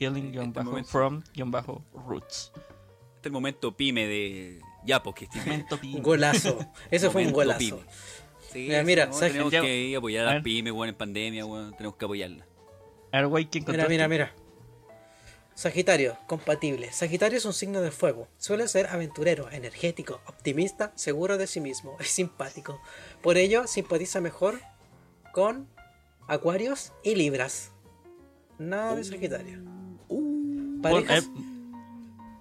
Healing En este momento- from bajo roots. Este es el momento pyme de. Ya, porque Un golazo. Eso fue un golazo. pyme. Sí, Mira, mira, ¿sabes tenemos que apoyar a las pymes, weón, en pandemia, weón. Tenemos que apoyarla. A ver, güey, ¿quién Mira, mira, mira. Sagitario, compatible. Sagitario es un signo de fuego. Suele ser aventurero, energético, optimista, seguro de sí mismo, es simpático. Por ello, simpatiza mejor con Acuarios y Libras. Nada de Sagitario. Bueno, Parejas- eh,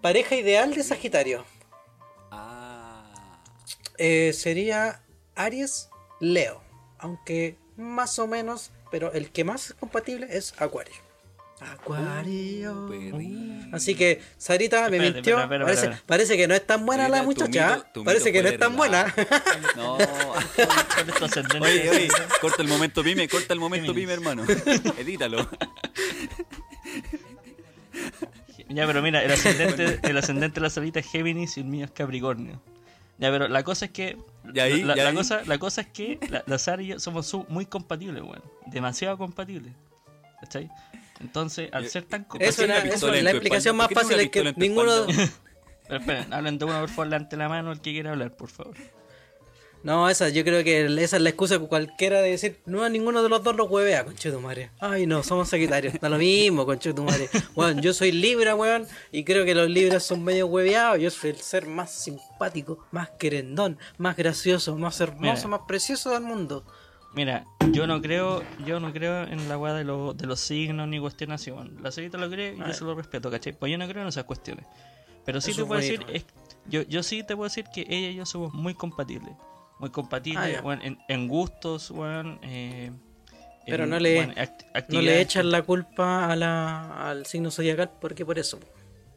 pareja ideal de Sagitario. Eh, sería Aries, Leo. Aunque más o menos, pero el que más es compatible es Acuario. Acuario. Perri. Así que Sarita me Espérate, mintió. parece, que no es tan buena la Sarita, tu muchacha. mito- tu parece que no es tan buena. No. Oye, oye, corta el momento pyme, corta el momento pyme, hermano. Edítalo. Ya, pero mira, el ascendente, el ascendente de la salita es Géminis y el mío es Capricornio. Ya, pero la cosa es que. Y ahí, la, y la ahí. cosa, la cosa es que la, la Sara y yo somos muy compatibles, weón. Demasiado compatibles. ¿Cachai? Entonces, al ser tan Eso compatibles. eso, en la tu explicación más ¿Por qué fácil es que ninguno. Pero esperen, hablen de uno por favor delante de la mano el que quiera hablar, por favor. No, esa, yo creo que esa es la excusa que cualquiera de decir, no a ninguno de los dos los huevea, conchetumare. Ay, no, somos sagitarios. Da lo mismo, conchetumare. Weón, yo soy Libra, weón, y creo que los Libras son medio hueveados. Yo soy el ser más simpático, más querendón, más gracioso, más hermoso, Mira. más precioso del mundo. Mira, yo no creo, yo no creo en la weá de, los de los signos ni cuestiones así, weón. La salita lo cree y yo se lo respeto, ¿cachai? Pues yo no creo en esas cuestiones. Pero sí Eso te puedo decir, es, yo, yo sí te puedo decir que ella y yo somos muy compatibles. Muy compatibles, Ah, en, en gustos, weón. eh, Pero en, no le- act- No le echan la culpa a la, al signo zodiacal porque por eso.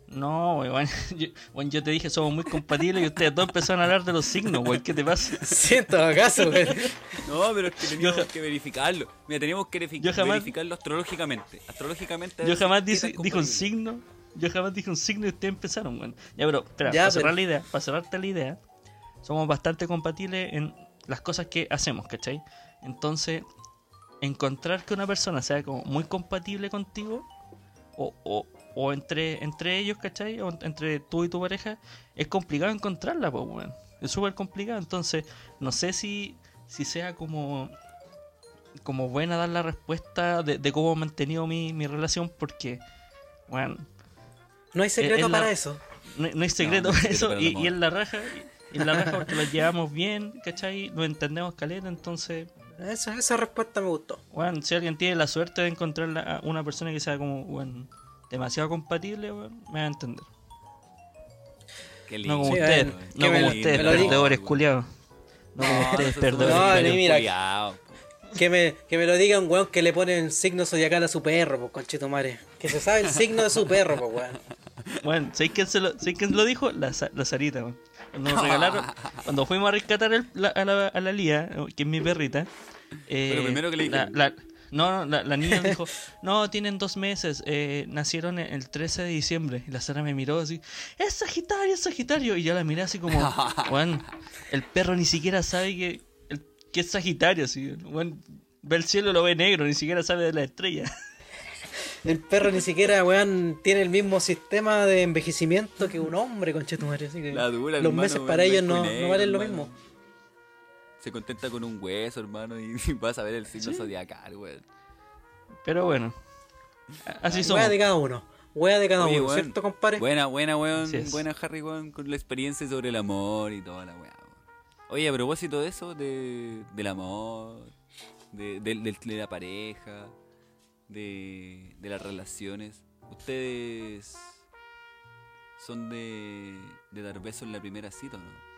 No, weón. Yo, weón, yo te dije, somos muy compatibles y ustedes dos empezaron a hablar de los signos, weón. ¿Qué te pasa? Siento acaso, weón. No, pero es que teníamos que verificarlo. Mira, teníamos que jamás- verificarlo astrológicamente. Astrológicamente. Yo jamás qué dije, un signo. Yo jamás dije un signo y ustedes empezaron, weón. Ya, pero, espera, Ya, para pero- cerrar la idea, para cerrarte la idea, somos bastante compatibles en las cosas que hacemos, ¿cachai? Entonces, encontrar que una persona sea como muy compatible contigo, o, o, o entre, entre ellos, ¿cachai? O entre tú y tu pareja, es complicado encontrarla, pues, weón. Es súper complicado. Entonces, no sé si, si sea como como buena dar la respuesta de, de cómo he mantenido mi, mi relación porque, bueno, No hay secreto Es para eso. no, no hay secreto no para secreto eso para y, y en la raja, y la raja porque los llevamos bien, ¿cachai? Nos entendemos caleta, entonces, Esa, esa respuesta me gustó. bueno, si alguien tiene la suerte de encontrar a una persona que sea como, bueno, demasiado compatible, bueno, me va a entender. Qué No como Sí, ustedes, no que como me ustedes, perdedores culiados. No como ustedes, perdedores. No, ni mira. Que me, que me lo diga un weón que le pone el signo zodiacal a su perro, pues conchetumare. Que se sabe el signo de su perro, pues weón. Bueno, ¿sabéis quién, se lo, ¿sabéis quién lo dijo? La, la Sarita, weón. Nos regalaron, cuando fuimos a rescatar el- la- a, la, a la Lía, que es mi perrita. eh, Pero primero que le dije- la- No, no, la, la niña dijo, no, tienen dos meses, eh, nacieron el- el 13 de diciembre. Y la Sara me miró así, es Sagitario, es Sagitario. Y yo la miré así como, bueno, el perro ni siquiera sabe que, el- que es Sagitario. Así, bueno, ve el cielo, lo ve negro, ni siquiera sabe de la estrella. El perro ni siquiera, weón, tiene el mismo sistema de envejecimiento que un hombre, conchetumare. Así que La dura, los hermano, meses para ellos no, no valen lo hermano. mismo. Se contenta con un hueso, hermano, y vas a ver el signo zodiacal, weón. Pero bueno, así. Wea de cada uno. Wea de cada Oye, uno, weón, ¿cierto, compadre? Buena, buena, weón. Buena, Harry, weón, con la experiencia sobre el amor y toda la weá. Oye, a propósito de eso, de, del amor, de, del- del- de la pareja, de, de las relaciones, ¿ustedes son de, de dar besos en la primera cita o no?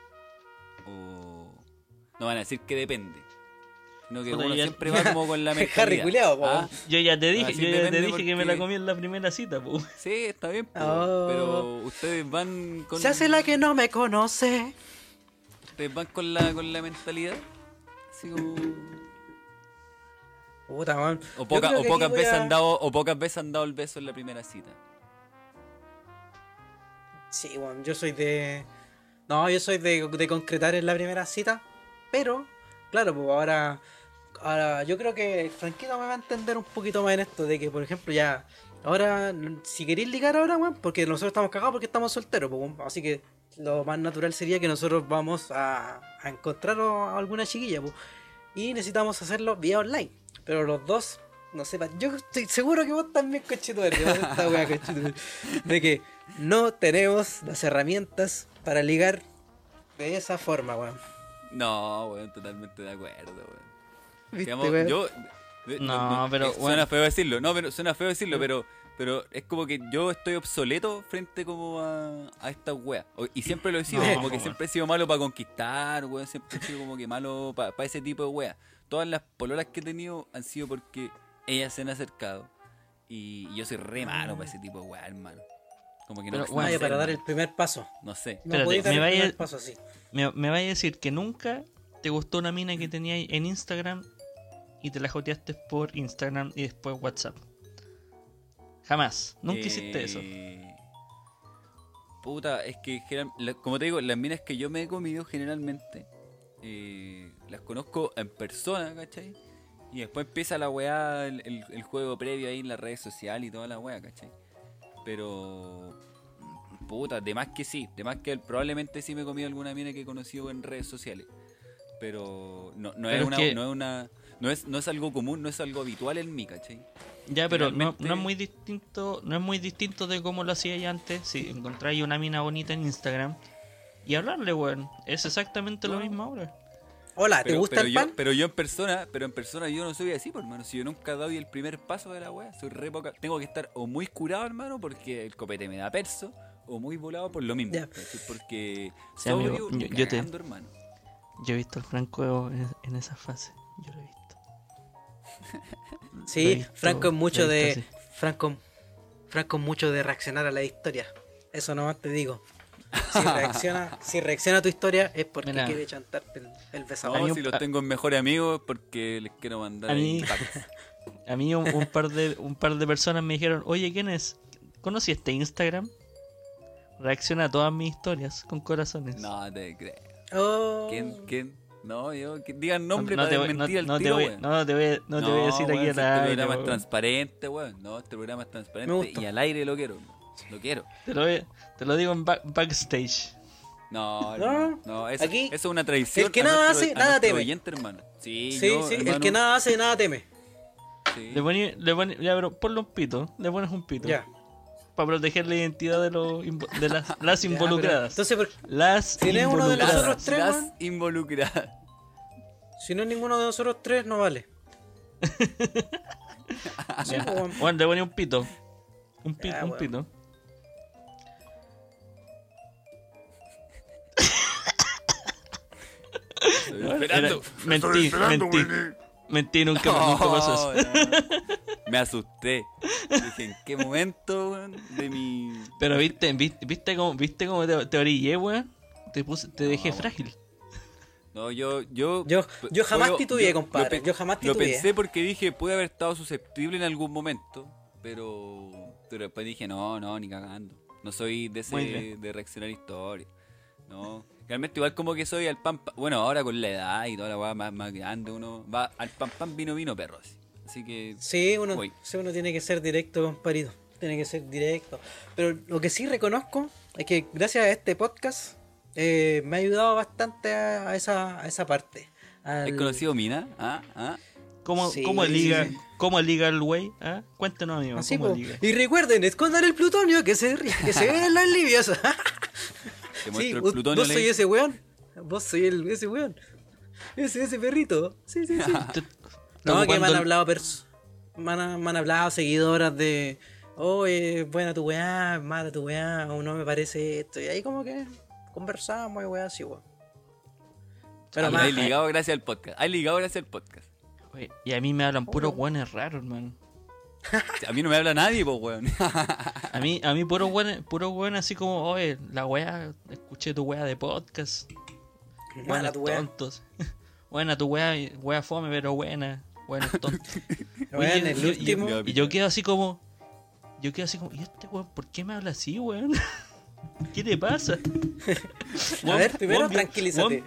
O no van a decir que depende. Sino que uno ya- siempre va como con la mentalidad. po. ¿ah? Yo ya te dije, yo ya te dije que me la comí en la primera cita, pues. Sí, está bien, po, Oh. pero ustedes van con Se hace la que no me conoce. ustedes van con la con la mentalidad así como Puta, weón. o, poca- o pocas veces a- han dado o pocas veces han dado el beso en la primera cita. Sí, weón, yo soy de. No, yo soy de, de concretar en la primera cita, pero, claro, pues ahora, ahora yo creo que Franquito me va a entender un poquito más en esto, de que, por ejemplo, ya, ahora, si queréis ligar ahora, weón, porque nosotros estamos cagados porque estamos solteros, pues, así que lo más natural sería que nosotros vamos a, a encontrar a alguna chiquilla, pues, y necesitamos hacerlo vía online, pero los dos... No sé, pa- yo estoy seguro que vos también, conchetumare, vos esta wea, conchetumare, de que no tenemos las herramientas para ligar de esa forma, weón. No, weón, totalmente de acuerdo, weón. ¿Viste, Digamos, weón? yo. de- No, pero, Suena bueno. feo decirlo, no, pero suena feo decirlo, pero. Pero es como que yo estoy obsoleto frente como a, a estas weas. Y siempre lo he sido, No, como que siempre he sido malo para conquistar, weón. Siempre he sido como que malo para ese tipo de weas. Todas las pololas que he tenido han sido porque ellas se han acercado. Y yo soy re malo para ese tipo de weas, hermano. Como que no, Pero, no Vaya, sé, para dar el primer paso. No sé. No Espérate, podéis dar me el vaya- primer paso así. Me, me vaya a decir que nunca te gustó una mina que tenía en Instagram y te la joteaste por Instagram y después WhatsApp. Jamás. Nunca hiciste eso. Eh, Puta, es que como te digo, las minas que yo me he comido generalmente eh, las conozco en persona, ¿cachai? Y después empieza la weá, el, el- el juego previo ahí en las redes sociales y toda la weá, ¿cachai? Pero. Puta, de más que sí, de más que probablemente sí me he comido alguna mina que he conocido en redes sociales. Pero no, no Pero es es una, que- no es una. No es, no es algo común, no es algo habitual en mí, ¿cachai? Ya, pero no, es muy distinto, no es muy distinto de cómo lo hacía ya antes. Si encontráis una mina bonita en Instagram y hablarle, weón. Es exactamente lo mismo ahora. Hola, ¿te Pero, gusta pero el yo, pan? pero yo en persona, pero en persona yo no soy así, por hermano. Si yo nunca doy el primer paso de la wea, soy re poca. Tengo que estar o muy curado, hermano, porque el copete me da perso, o muy volado por lo mismo. ¿cachai? Porque Sí, amigo, sobrio, yo- ni yo te- hermano. Yo he visto al Franco en, en esa fase. Yo lo he visto. He Sí, visto, Franco es mucho de. Franco, Franco es mucho de reaccionar a la historia. Eso nomás te digo. Si reacciona, si reacciona a tu historia es porque Mira. quiere chantarte el, el No, si los tengo en mejores amigos es porque les quiero mandar A mí-. A mí un, un par de un par de personas me dijeron, oye, ¿quién es? ¿Conocí este Instagram? Reacciona a todas mis historias con corazones. No te creo. Oh. ¿Quién? ¿Quién? No, yo, que digan nombre no, para te voy, no, desmentir al no te tiro, voy, weón. no te voy, no te voy a decir weón, aquí a Este programa es transparente, weón. No, este programa es transparente y al aire lo quiero. Lo quiero. Te lo, te lo digo en back- backstage. No, No, no, no, eso, aquí, eso es una tradición. el que nada nuestro- hace, nada teme. oyente, hermano. Sí, Sí, yo, sí, el hermano, que nada hace, nada teme. sí. Le poní, le poní- ya, pero ponle un pito. Le pones un pito. Ya. Para proteger la identidad de, los, de las, las Ya, pero- involucradas. Entonces, ¿por- las Si no es uno de involucradas. nosotros tres, las weón. involucradas. si no es ninguno de nosotros tres, no vale. Sí, pues. Bueno, le ponía un pito. Un pito, Ya, un weón. pito. Esperando. mentí, mentí. Mentí, nunca, nunca pasó eso. Oh, no. Me asusté. Dije, ¿en qué momento weón, de mi. Pero viste, viste, viste cómo, viste cómo te, te orillé, weón. Te puse, te dejé frágil. No, yo. Yo, Yo- yo jamás titubeé, yo- compadre, lo yo jamás Lo titubeé. pensé porque dije, pude haber estado susceptible en algún momento. Pero. Pero después dije, no, no, ni cagando. No soy de ese de reaccionar historia. No. Realmente igual como que soy al pan, pa- bueno, ahora con la edad y toda la weá más, más grande, uno va al pan pan vino vino perro así. Así que Sí, uno, Voy. sí, uno tiene que ser directo, comparito. Tiene que ser directo. Pero lo que sí reconozco es que gracias a este podcast eh, me ha ayudado bastante a, a esa, a esa parte. Al- ¿Has conocido Mina? ¿Ah? ¿Ah? ¿Cómo, Sí, cómo liga, sí. cómo liga el güey? ¿Ah? Cuéntanos, amigo. Así, ¿Cómo liga? Y recuerden, escondan el plutonio que se, que se ve en los sí, el vos, plutonio. vos le soy ese weón. Vos soy el, ese weón. Ese, ese perrito. Sí, sí, sí. No, que me han hablado pers me han, me han hablado seguidoras de oye, buena tu weá, mala tu weá, o no me parece esto. Y ahí como que conversamos y weá así, weón. Pero Ah, más, Hay ligado gracias al podcast. Hay ligado gracias al podcast. Oye, Y a mí me hablan puros guanes raros, hermano. A mí no me habla nadie, pues, weón. A mí, a mí puro guanes, puro guanes así como, oye, la weá, escuché tu weá de podcast. mala Buenas tu weá. tontos. Buena tu weá, weá fome, pero buena. Weón, Oye, el último. Y yo quedo así como. Yo quedo así como, ¿y este weón por qué me habla así, weón? ¿Qué te pasa? A ver, primero tranquilízate.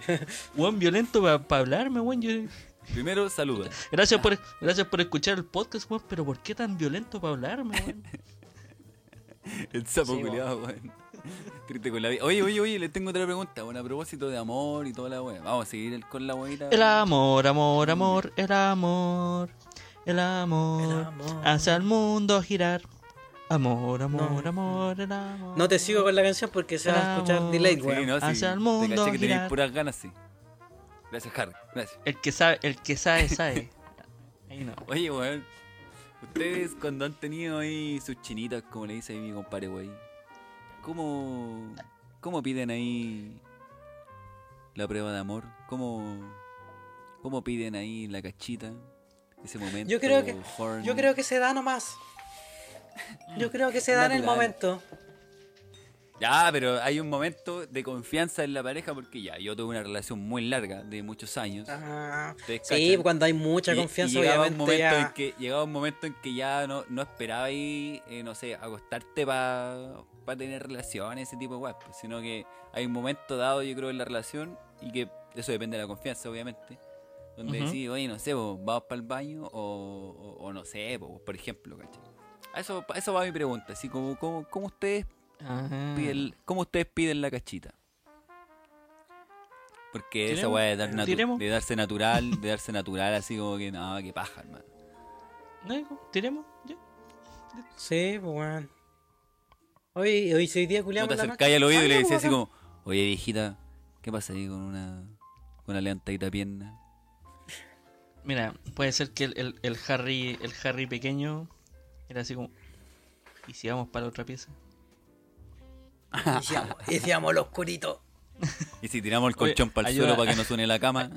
Juan violento para hablarme, weón. Yo- Primero, saluda. Gracias por, gracias por escuchar el podcast, weón. Pero ¿por qué tan violento para hablarme, weón? El sapo Sí, culiado, weón. Triste con la vida. Oye, oye, oye, le tengo otra pregunta. Bueno, a propósito de amor y toda la weá. Vamos a seguir el- con la weita. El amor, amor, amor, el amor. El amor. El amor. Hace al mundo girar. Amor, amor, No. amor, el amor. No te sigo con la canción porque se va a escuchar delay, Sí, weón. no, sí. Hacia el Te mundo caché que tenéis puras ganas, sí. Gracias, Harry. Gracias. El que sabe, el que sabe, sabe. Ahí no. Oye, weón. Ustedes cuando han tenido ahí sus chinitas, como le dice ahí mi compadre, wey. ¿Cómo, ¿Cómo piden ahí la prueba de amor? ¿Cómo, cómo piden ahí la cachita? Ese momento. Yo creo que horny? yo creo que se da nomás. Yo creo que se da en el momento. Ya, pero hay un momento de confianza en la pareja porque ya, yo tuve una relación muy larga, de muchos años. Ah, sí, cuando hay mucha confianza, y llegaba un obviamente momento ya... en que llegaba un momento en que ya no, no esperaba ahí, eh, no sé, acostarte para tener relaciones, ese tipo de weas, pues, sino que hay un momento dado, yo creo, en la relación, y que eso depende de la confianza, obviamente, donde Ujú. decís, oye, no sé, vos, vamos para el baño, o, o- o no sé, po, por ejemplo, ¿cachai? A eso, a eso va mi pregunta, así como, como, ¿cómo ustedes Piden, cómo ustedes piden la cachita? Porque esa weá de, dar de darse natural, de darse natural, así como que no, que paja, hermano. ¿No? hijo? ¿Tiremos? ¿Ya? Sí, pues weón. Hoy, hoy hoy día No culiamos te acercáis al oído y le decís así como, oye viejita, ¿qué pasa ahí con una con una levantadita pierna? Mira, puede ser que el, el, el Harry el Harry pequeño era así como ¿Y si vamos para la otra pieza? Decíamos, decíamos el oscurito. Y si tiramos el Oye, colchón para el ayuda. suelo para que no suene la cama.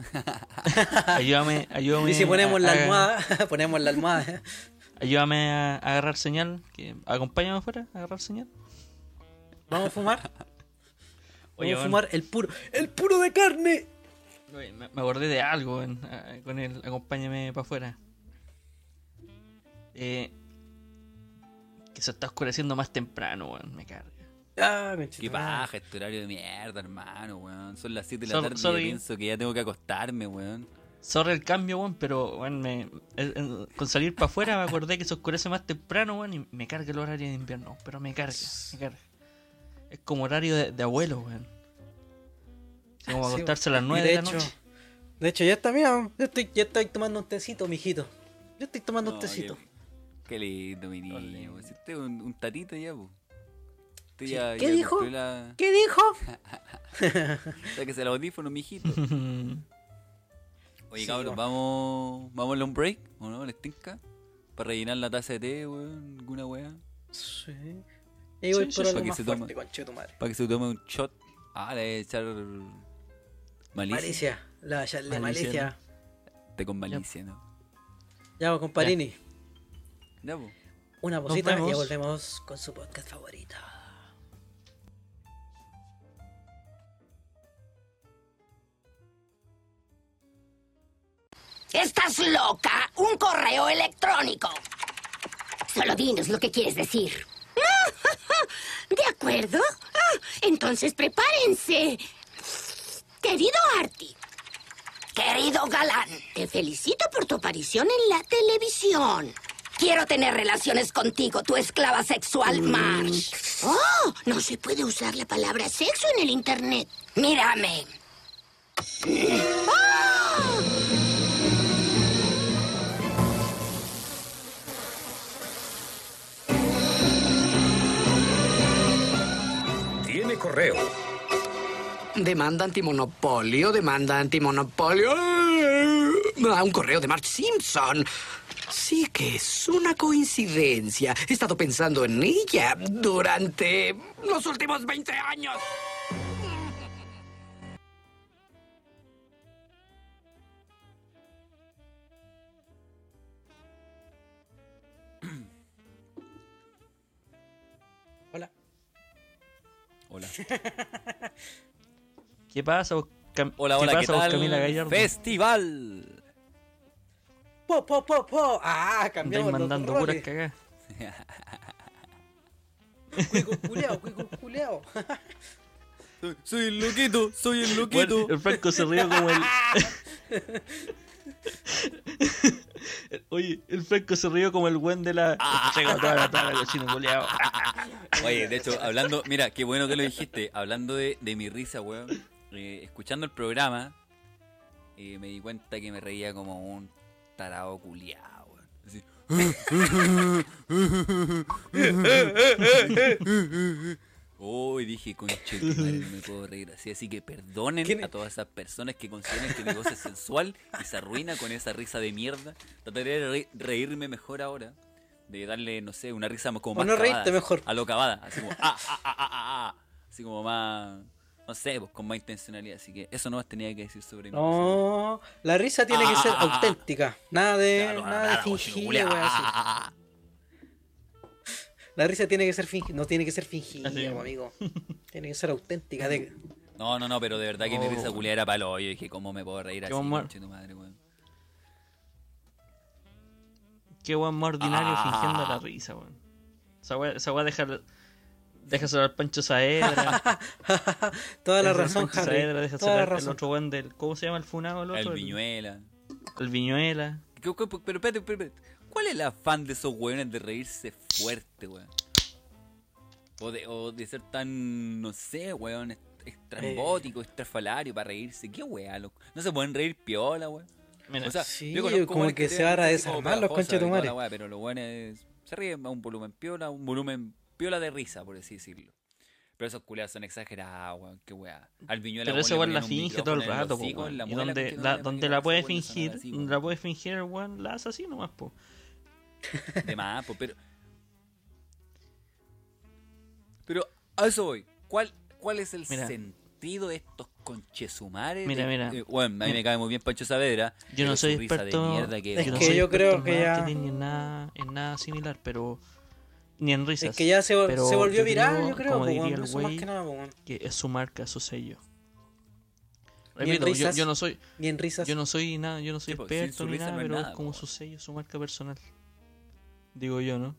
Ayúdame, ayúdame. Y si ponemos la a- a- almohada, ponemos la almohada. Ayúdame a, a agarrar señal. Que, acompáñame afuera a agarrar señal. Vamos a fumar. Oye, Vamos a fumar el puro, el puro de carne. Oye, me, me acordé de algo a- con el acompáñame para afuera. Eh, que se está oscureciendo más temprano, weón. Me carga. Ah, Qué paja este horario de mierda, hermano, weón. Son las 7 de la tarde y yo pienso que ya tengo que acostarme, weón. Sorry el cambio, weón, pero weón, me, eh, con salir para afuera me acordé que se oscurece más temprano, weón, y me carga el horario de invierno. Pero me carga, me carga. Es como horario de, de abuelo, weón. Es como Sí, acostarse a las y 9 de, la hecho, noche. De hecho, ya está, mira, yo estoy, ya estoy tomando un tecito, mijito. Yo estoy tomando un tecito. Qué, qué lindo, mi niño. weón. Si usted un, un tatito ya, pues. Sí. ya, ¿Qué ya dijo? La... ¿Qué dijo? Sáquese el audífono, mijito. Oye, Sí, cabros, weón. vamos, vamos a un break, ¿o no? ¿Les tinca? Para rellenar la taza de té, weón, alguna weá. Sí. Y voy Sí, por sí. algo Para que más se fuerte, tome. Para que se tome un shot. Ah, le voy a echar malicia. Malicia, la echarle Malicia, malicia. Té con malicia, ¿no? Ya, vamos, comparini. Ya, pues. Una posita y vemos. ya volvemos con su podcast favorito. ¿Estás loca? Un correo electrónico. Solo dinos lo que quieres decir. ¿De acuerdo? Ah, entonces prepárense. Querido Artie. Querido Galán. Te felicito por tu aparición en la televisión. Quiero tener relaciones contigo, tu esclava sexual Marsh. Oh, no se puede usar la palabra sexo en el Internet. Mírame. ¡Ah! Correo. Demanda antimonopolio, demanda antimonopolio. Ah, un correo de Marge Simpson. Sí que es una coincidencia. He estado pensando en ella durante los últimos 20 años. Hola. ¿Qué pasa, Cam- Hola, ¿qué hola, ¿qué, pasa, vos, tal? Camila Gallardo? Festival. Po, po, po, po. Ah, Andáis cambiamos los mandando roles. puras cagadas. Cuico culeado, cuico culeado. Soy, soy el loquito, soy el Bueno, loquito. el Franco se rió como el. Oye, el Franco se rió como el buen de la. Toda culiao. Oye, de hecho, hablando, mira, qué bueno que lo dijiste. Hablando de, de mi risa, weón. eh, escuchando el programa, eh, me di cuenta que me reía como un tarado culiao, weón. Así. Oh, y dije, conche, madre, no me puedo reír así. Así que perdonen ¿Quién- a todas esas personas que consideran que mi voz es sensual y se arruina con esa risa de mierda. Trataré de re- reírme mejor ahora. De darle, no sé, una risa como O más no reírte cavada, mejor. A lo cavada. Así como, ah, ah, ah, ah, ah, ah. Así como más, no sé, pues con más intencionalidad. Así que eso no más tenía que decir sobre mí. No, la risa tiene que ser Ah, ah, ah, ah. auténtica. Nada de, Claro, nada de nada, cochino fingir, culiao. wea, así. Ah, ah, ah, ah. La risa tiene que ser fingida, no tiene que ser fingida, Así amigo. Tiene que ser auténtica. De... No, no, no, pero de verdad que mi Oh. risa culiada era palo. Yo dije, ¿cómo me puedo reír así, Qué buen- conche tu madre, weón? Qué más ordinario Ah. fingiendo la risa, weón. Esa weá, esa deja. Déjaselo al Pancho Saavedra. Toda la razón, Pancho Harry. Saavedra, déjaselo Toda la el otro weón del. ¿Cómo se llama el funado el otro? El viñuela. El Viñuela. ¿Qué- qué- Pero espérate, espérate. ¿Cuál es el afán de esos weones de reírse fuerte, weón? O de, o de ser tan, no sé, weón, est- estrambótico, estrafalario para reírse. ¿Qué weá? loco? No se pueden reír piola, weón. Mira, O sea, Sí, yo conozco como weones que se van a como desarmar los toda conchetumares. la weá, Pero los weones se ríen a un volumen piola, un volumen piola de risa, por así decirlo. Pero esos culiados son exagerados, weón, qué weá. Al viñuela, Pero ese weón, la finge todo el rato, po, weón. Y donde la, donde la puede fingir, la puede fingir el weón, la hace así nomás, po. De más, pero. Pero a eso voy. ¿Cuál, cuál es el Mira. sentido de estos conchesumares? Mira, de- mira. eh, bueno, a mí me cae muy bien Pancho Saavedra. Yo no soy risa de experto. mierda que- Es que soy yo creo experto que ya- ni en nada, en nada similar, pero. Ni en risas. Es que ya se, vol- Pero se volvió yo viral, creo, yo creo, como po, diría weón, el eso más güey, que nada, que es su marca, su sello. Repito, yo, risas, yo no soy, Ni en risas. yo no soy nada, yo no soy Sí, experto ni risa nada, no pero nada, es como su sello, su marca personal. Digo yo, ¿no?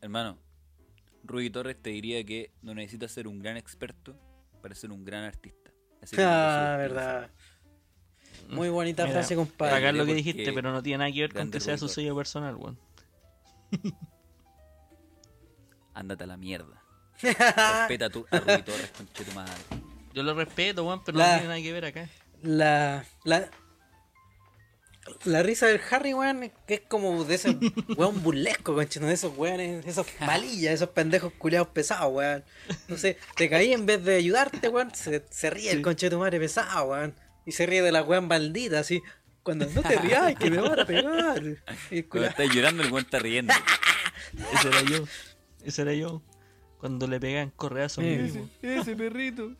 Hermano, Rui Torres te diría que no necesitas ser un gran experto para ser un gran artista. Así que Ah, verdad. Muy bonita Mira, frase, compadre. Es lo que dijiste, pero no tiene nada que ver con que sea su sello personal, weón. Ándate a la mierda. Respeta a, tu, a Rui Torres, conche tu madre. Yo lo respeto, weón, pero La- no tiene nada que ver acá. La, la, la risa del Harry, weón, que es como de ese weón burlesco, conchito, de esos weones, esos malillas, esos pendejos culiados pesados, weón. No sé, te caí en vez de ayudarte, weón, se, se ríe el conche de tu madre pesado, weón. Y se ríe de la weón maldita, así. Cuando no te rías, que me van a pegar. Y el Cuando estás llorando, el weón está riendo. Ese era yo. Ese era yo. Cuando le pegan correazo a mí Eh. mismo. Ese perrito.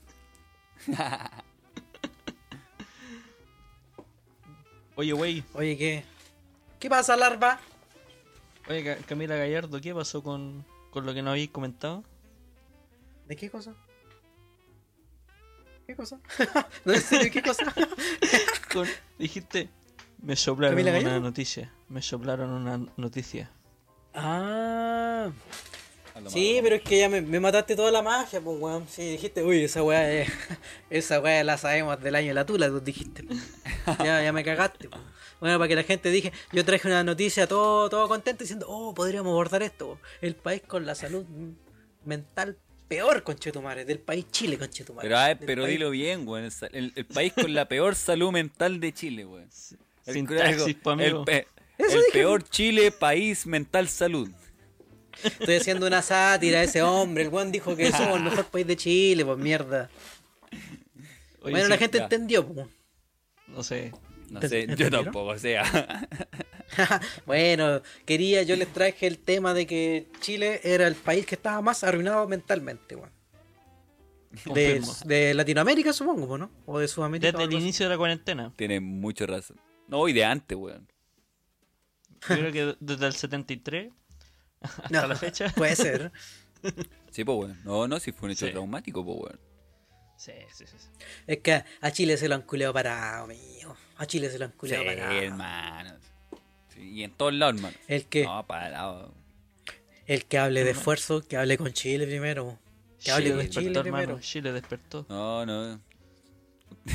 Oye, wey. Oye, ¿qué? ¿Qué pasa, larva? Oye, Ca- Camila Gallardo, ¿qué pasó con, con lo que no habéis comentado? ¿De qué cosa? ¿Qué cosa? no, en serio, ¿qué cosa? Con- dijiste, me soplaron ¿Camila una Gallardo? noticia. Me soplaron una noticia. ah. Sí, pero es que ya me, me mataste toda la magia, pues, weón. Sí, dijiste, uy, esa weá es, esa weá la sabemos del año de la tula, tú dijiste. Ya, ya me cagaste, pues. Bueno, para que la gente dije, yo traje una noticia todo, todo contento diciendo, oh, podríamos abordar esto. po. El país con la salud mental peor, conchetumare, del país Chile, conchetumare. Pero, ay, pero país- dilo bien, weón. El, el país con la peor salud mental de Chile, weón. El, Sintaxis, po, amigo. el pe- Eso el dije, peor Chile, país mental salud. Estoy haciendo una sátira a ese hombre. El weón dijo que somos el mejor país de Chile, pues mierda. Oye, bueno, sí, la gente ya. entendió, pues. No sé. No ¿Te- sé, yo tampoco, o sea. bueno, quería, yo les traje el tema de que Chile era el país que estaba más arruinado mentalmente, weón. De, de Latinoamérica, supongo, po, ¿no? O de Sudamérica. Desde el inicio de la cuarentena. Tiene mucho razón. No, y de antes, weón. Yo creo que desde el 73 hasta No, la fecha. Puede ser. Sí, pues, weón. No, no, si fue un hecho Sí. traumático, pues, weón. Sí, sí, sí. sí. Es que a Chile se lo han culeado parado, amigo. A Chile se lo han Sí, culeado parado. hermano. Sí, y en todos lados, hermano. El que, No, parado. El que hable de esfuerzo, que hable con Chile primero. Que hable Chile con despertó, Chile hermano. primero. Chile despertó. No, no.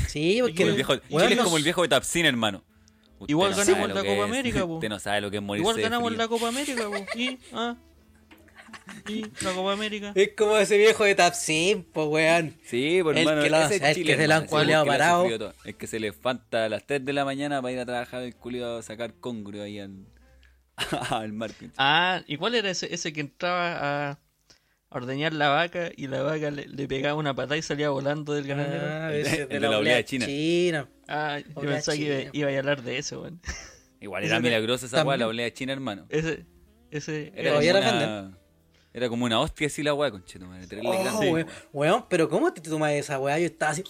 Sí, porque el viejo, Chile es como el viejo de Tapsin, hermano. Usted Igual no ganamos la Copa es. América. Usted no sabe lo que es morirse Igual de ganamos frío. la Copa América. ¿Y? ¿Ah? ¿Y la Copa América? Es como ese viejo de Tapsin, pues weón. Sí, por El hermano, que lo- ese es el Chile, que se lo han el que parado. El que se levanta a las 3 de la mañana para ir a trabajar el culiado a sacar congrio ahí al, al marketing. Ah, ¿y cuál era ese, ese que entraba a ordeñar la vaca y la vaca le, le pegaba una patada y salía volando del ganadero? Ah, El ese de- de el la de la oleada oleada china. china. Ah, yo pensaba que iba, iba a hablar de eso, weón. Igual era milagrosa esa weá, la olea china, hermano. Ese, ese Era una, era como una hostia así la weá, conchito, madre. Terrible Oh, grande. weón. Weón, pero ¿cómo te tomas esa weá? Yo estaba así.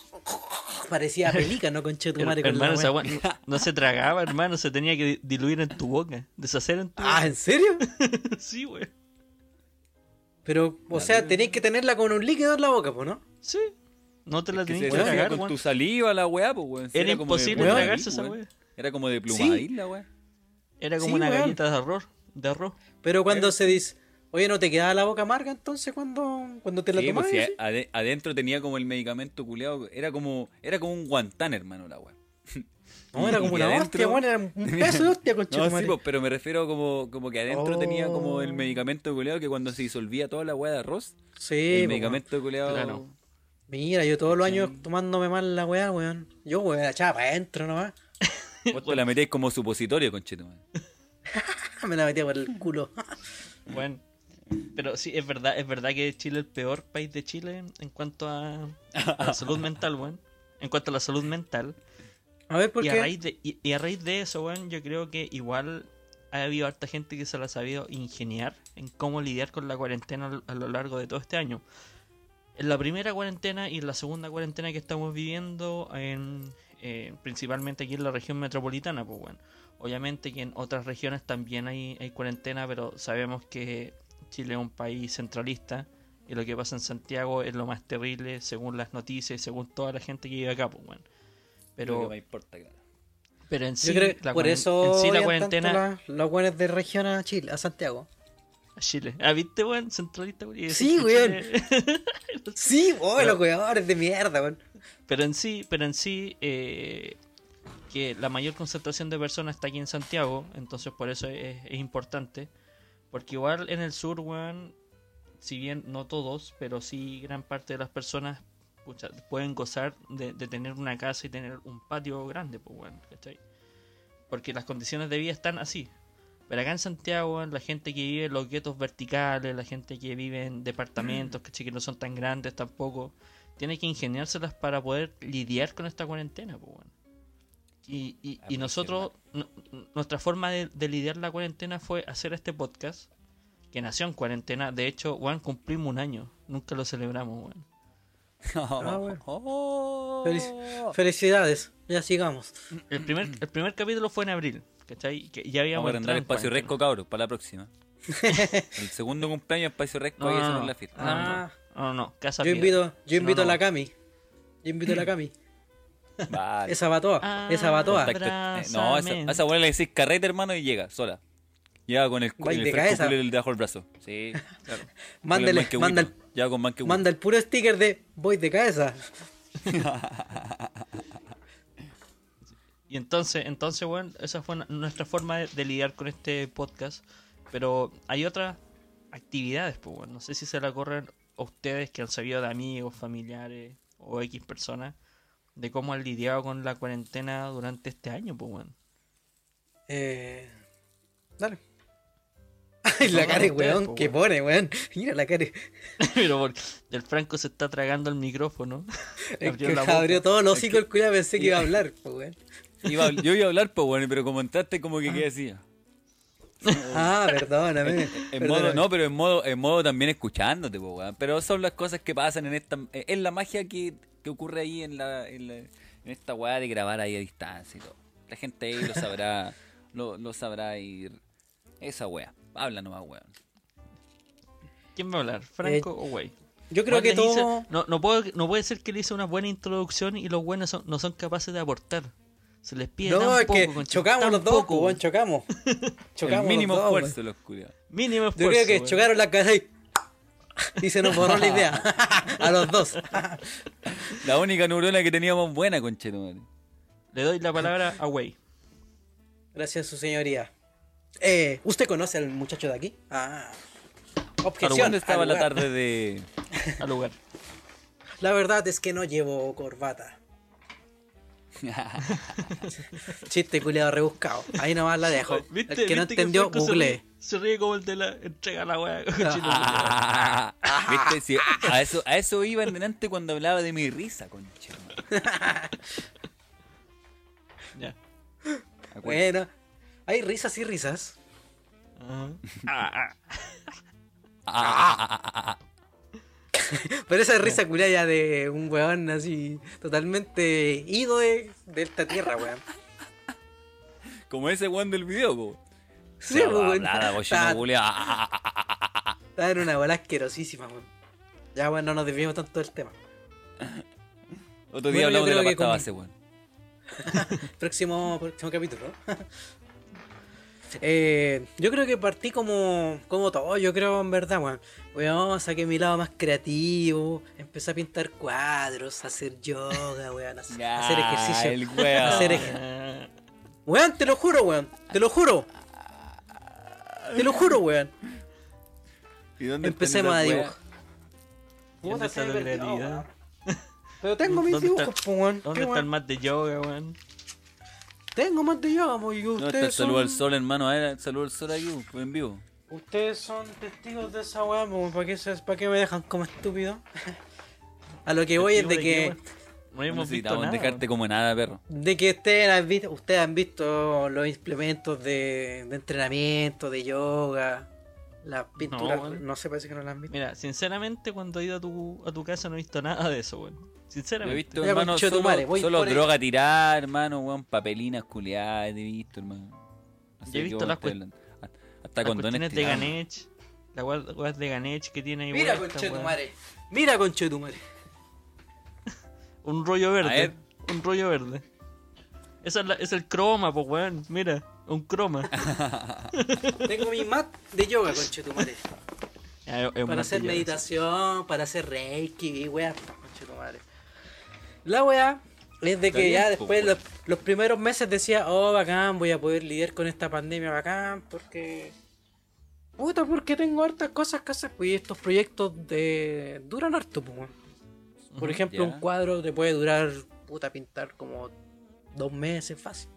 Parecía pelícano, conche tu Her- madre. con hermano, la esa weá. no, no se tragaba, hermano, se tenía que di- diluir en tu boca, deshacer en tu Ah, boca. ¿en serio? sí, weón. Pero, o sea, tenéis que tenerla con un líquido en la boca, pues, ¿no? Sí. No te la tenías que tragar, con weón. tu saliva la weá, pues, weón. Sí, Era como de imposible plumadil, tragarse esa weón. weá. Era como de plumadil la weá. Era como Sí, una weón. galleta de arroz. De arroz. Pero cuando se dice, oye, ¿no te quedaba la boca amarga entonces cuando, cuando te la Sí, pues tomabas? ade- adentro tenía como el medicamento culeado. Era como, era como un guantán, hermano, la weá. No, era como Y una adentro- hostia, weón, era un pedazo de hostia, conche No, sí, pues, pero me refiero como, como que adentro tenía como Oh. el medicamento culeado que cuando se disolvía toda la weá de arroz, Sí, el pues, medicamento culeado. Claro. Mira, yo todos los años tomándome mal la weá, weón. Yo, weón, la echaba para adentro nomás. Vos te la metéis como supositorio, conchito, man. Me la metía por el culo. Bueno. Pero sí, es verdad, es verdad que Chile es el peor país de Chile en cuanto a, a la salud mental, weón. En cuanto a la salud mental. A ver, ¿por y, qué? a raíz de, y, y a raíz de eso, weón, yo creo que igual ha habido harta gente que se la ha sabido ingeniar en cómo lidiar con la cuarentena a lo largo de todo este año. En la primera cuarentena y en la segunda cuarentena que estamos viviendo, en, eh, principalmente aquí en la región metropolitana, pues bueno. Obviamente que en otras regiones también hay, hay cuarentena, pero sabemos que Chile es un país centralista y lo que pasa en Santiago es lo más terrible según las noticias y según toda la gente que vive acá, pues bueno. Pero, me importa, claro. pero en sí, Yo creo que la por cuaren- eso en sí la cuarentena los weones de región a Chile, a Santiago. a Chile. ¿Ah, viste, weón? Centralista, weón. Sí, weón. Sí, Pero- los weones de mierda, weón. Pero en sí, pero en sí, eh, que la mayor concentración de personas está aquí en Santiago, entonces por eso es, es importante. Porque igual en el sur, weón, si bien no todos, pero sí gran parte de las personas pucha, pueden gozar de, de tener una casa y tener un patio grande, pues weón, ¿cachai? Porque las condiciones de vida están así. Pero acá en Santiago, weón, la gente que vive en los guetos verticales, la gente que vive en departamentos, ¿cachai? Que no son tan grandes tampoco, tiene que ingeniárselas para poder lidiar con esta cuarentena, pues, weón. Y, y, y nosotros, no- nuestra forma de, de lidiar la cuarentena fue hacer este podcast, que nació en cuarentena. De hecho, weón, cumplimos un año. Nunca lo celebramos, weón. Ah, bueno. Oh. Felic- felicidades, ya sigamos. El primer, el primer capítulo fue en abril, ¿cachai? Que ya habíamos Vamos a en espacio resco, cabros, para la próxima. el segundo cumpleaños, espacio resco, No, ahí no, hacemos no. la fiesta. No, Ah. no, no, no, casa Yo invito, yo no, invito a la. Cami. Yo invito a la Cami. Vale. Esa batoa, Ah, esa. Contacto- eh, no, a esa, a esa buena le decís carrete, hermano, y llega, sola. Llega con el, Vais el fresco cooler debajo del brazo. Sí, claro. Mándale, Con el manda el- Llega con. Manda el puro sticker de voy de cabeza. Y entonces, entonces, bueno, esa fue nuestra forma de, de lidiar con este podcast. Pero hay otras actividades, pues, bueno, no sé si se la corren a ustedes que han sabido de amigos, familiares o X personas, de cómo han lidiado con la cuarentena durante este año, pues, bueno. Eh, dale. Ay, la No, cara weón po, que weón. pone, weón. Mira la cara. Pero por- el Franco se está tragando el micrófono. Es Abrió que abrió todos los hocicos el culiao, pensé que iba a hablar, pues, weón. Iba yo iba a hablar, pues, bueno, pero como entraste, como que qué decía. Ah, perdóname. En perdóname. modo, no, pero en modo, en modo también escuchándote, pues, weón. Pero son las cosas que pasan en esta. Es la magia que, que ocurre ahí en la, en la- en esta weá de grabar ahí a distancia y todo. La gente ahí lo sabrá, lo, lo sabrá ir. Esa weá. Habla nomás, weón. ¿Quién va a hablar? ¿Franco o güey? Yo creo que hizo- todo. no, no, puedo, no puede ser que le hice una buena introducción y los buenos son- no son capaces de aportar. Se les pide No, tan es poco, que concha, chocamos tan los dos, poco, pues, weón, chocamos. chocamos el mínimo los dos, esfuerzo, los culiados. Mínimo Yo esfuerzo. creo que chocaron la cabeza y... y se nos borró la idea. a los dos. La única neurona que teníamos buena, conchetumare. Le doy la palabra a Way. Gracias, su señoría. Eh, ¿Usted conoce al muchacho de aquí? Ah. Objeción. ¿Dónde estaba la tarde de.? Al lugar. La verdad es que no llevo corbata. Chiste culiado rebuscado. Ahí nomás la dejo. ¿Viste? el que no ¿Viste entendió, se google. ríe- Se ríe como el de la entrega la weá. ¿Viste? Sí, a, eso, a eso iba en delante cuando hablaba de mi risa, conchetumare. ya. Acuérdate. Bueno, hay risas y risas. Ajá. Ah, ah. Pero esa risa culiada ya de un weón así totalmente ido de, de esta tierra, weón. Como ese weón del video, po. Sí, weón. Está en una bola asquerosísima, weón. Ya, bueno, no nos desviemos tanto del tema. Otro día hablamos de la pasta con- base, weón. Próximo, próximo capítulo. Eh, yo creo que partí como, como todo, yo creo en verdad, weón. Weón, saqué mi lado más creativo, empecé a pintar cuadros, a hacer yoga, weón, a hacer, a hacer Ya, ejercicio. el weón. a hacer ej- Weón, te lo juro, weón, te lo juro. Te lo juro, weón. ¿Y dónde Empecemos a dibujar. ¿Dónde está perdió, creatividad? Pero tengo mis ¿Dónde está- dibujos, weón. ¿Dónde ¿Qué, está el mat de yoga, weón? Tengo más de yoga, po, y No, está el ustedes saludo al son... sol, hermano. A ver, saludo al sol aquí, en vivo. Ustedes son testigos de esa weá, ¿para qué, se- ¿para qué me dejan como estúpido? a lo que voy es de ¿De qué, que... No No hemos visto nada. dejarte como nada, perro. De que ustedes han visto, ustedes han visto los implementos de, de entrenamiento, de yoga, las pinturas, no, bueno. sé, parece que no las han visto. Mira, sinceramente, cuando he ido a tu, a tu casa no he visto nada de eso, weón. Lo he Sinceramente. visto, hermano, solo, madre, voy solo el- droga tirar, hermano, weón, papelinas culiadas, he visto, hermano. No Yo he visto weón las hablando. Hasta Las condones cuestiones de. Ganech. Weas- weas de Ganech que tiene ahí Mira, conchetumare, mira, conchetumare. weón. Un rollo A verde. ver. Un rollo verde. Esa es, la- es el croma, pues, weón. Mira, un croma. Tengo mi mat de yoga, conchetumare. Para hacer meditación, para hacer reiki weá, conchetumare. La weá es de que bien, ya después los, los primeros meses decía, oh bacán, voy a poder lidiar con esta pandemia bacán, porque. Puta, porque tengo hartas cosas que hacer, pues y estos proyectos de duran harto, pues. Por ejemplo, un cuadro te puede durar, puta, pintar como dos meses fácil.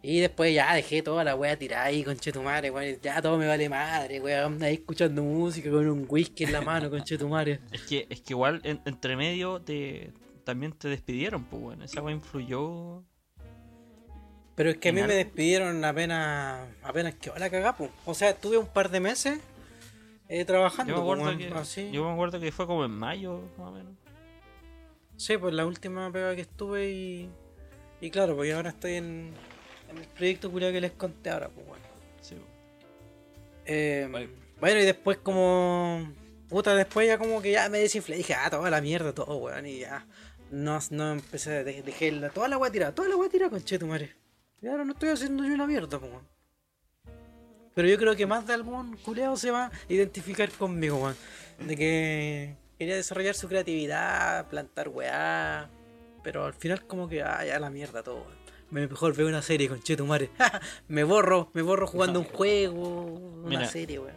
Y después ya dejé toda la wea tirada ahí, conchetumare, weón. Ya todo me vale madre, weón. Ahí escuchando música con un whisky en la mano, conchetumare. Es que, es que igual en- entre medio te, también te despidieron, pues, weón. Esa wea influyó. Pero es que a mí me despidieron apenas, apenas que la cagapo. O sea, estuve un par de meses eh, trabajando. Yo me, acuerdo weón, que, así. yo me acuerdo que fue como en mayo, más o menos. Sí, pues la última pega que estuve y. Y claro, porque ahora estoy en, en el proyecto culiao que les conté ahora, pues bueno. Sí. Eh, Vale. Bueno, y después como... Puta, después ya como que ya me desinflé. Dije, ah, toda la mierda, todo, weón. Y ya. No, no empecé, dejé, dejé la- toda la weá tirada, toda la weá tirada, conche tu madre. Y ahora no estoy haciendo yo una mierda, pues, weón. Pero yo creo que más de algún culeado se va a identificar conmigo, weón. De que quería desarrollar su creatividad, plantar weá. Pero al final como que, ah, ya la mierda todo, weón. Me mejor veo una serie con Chetumare. me borro, me borro jugando un juego, una Mira. serie, weón.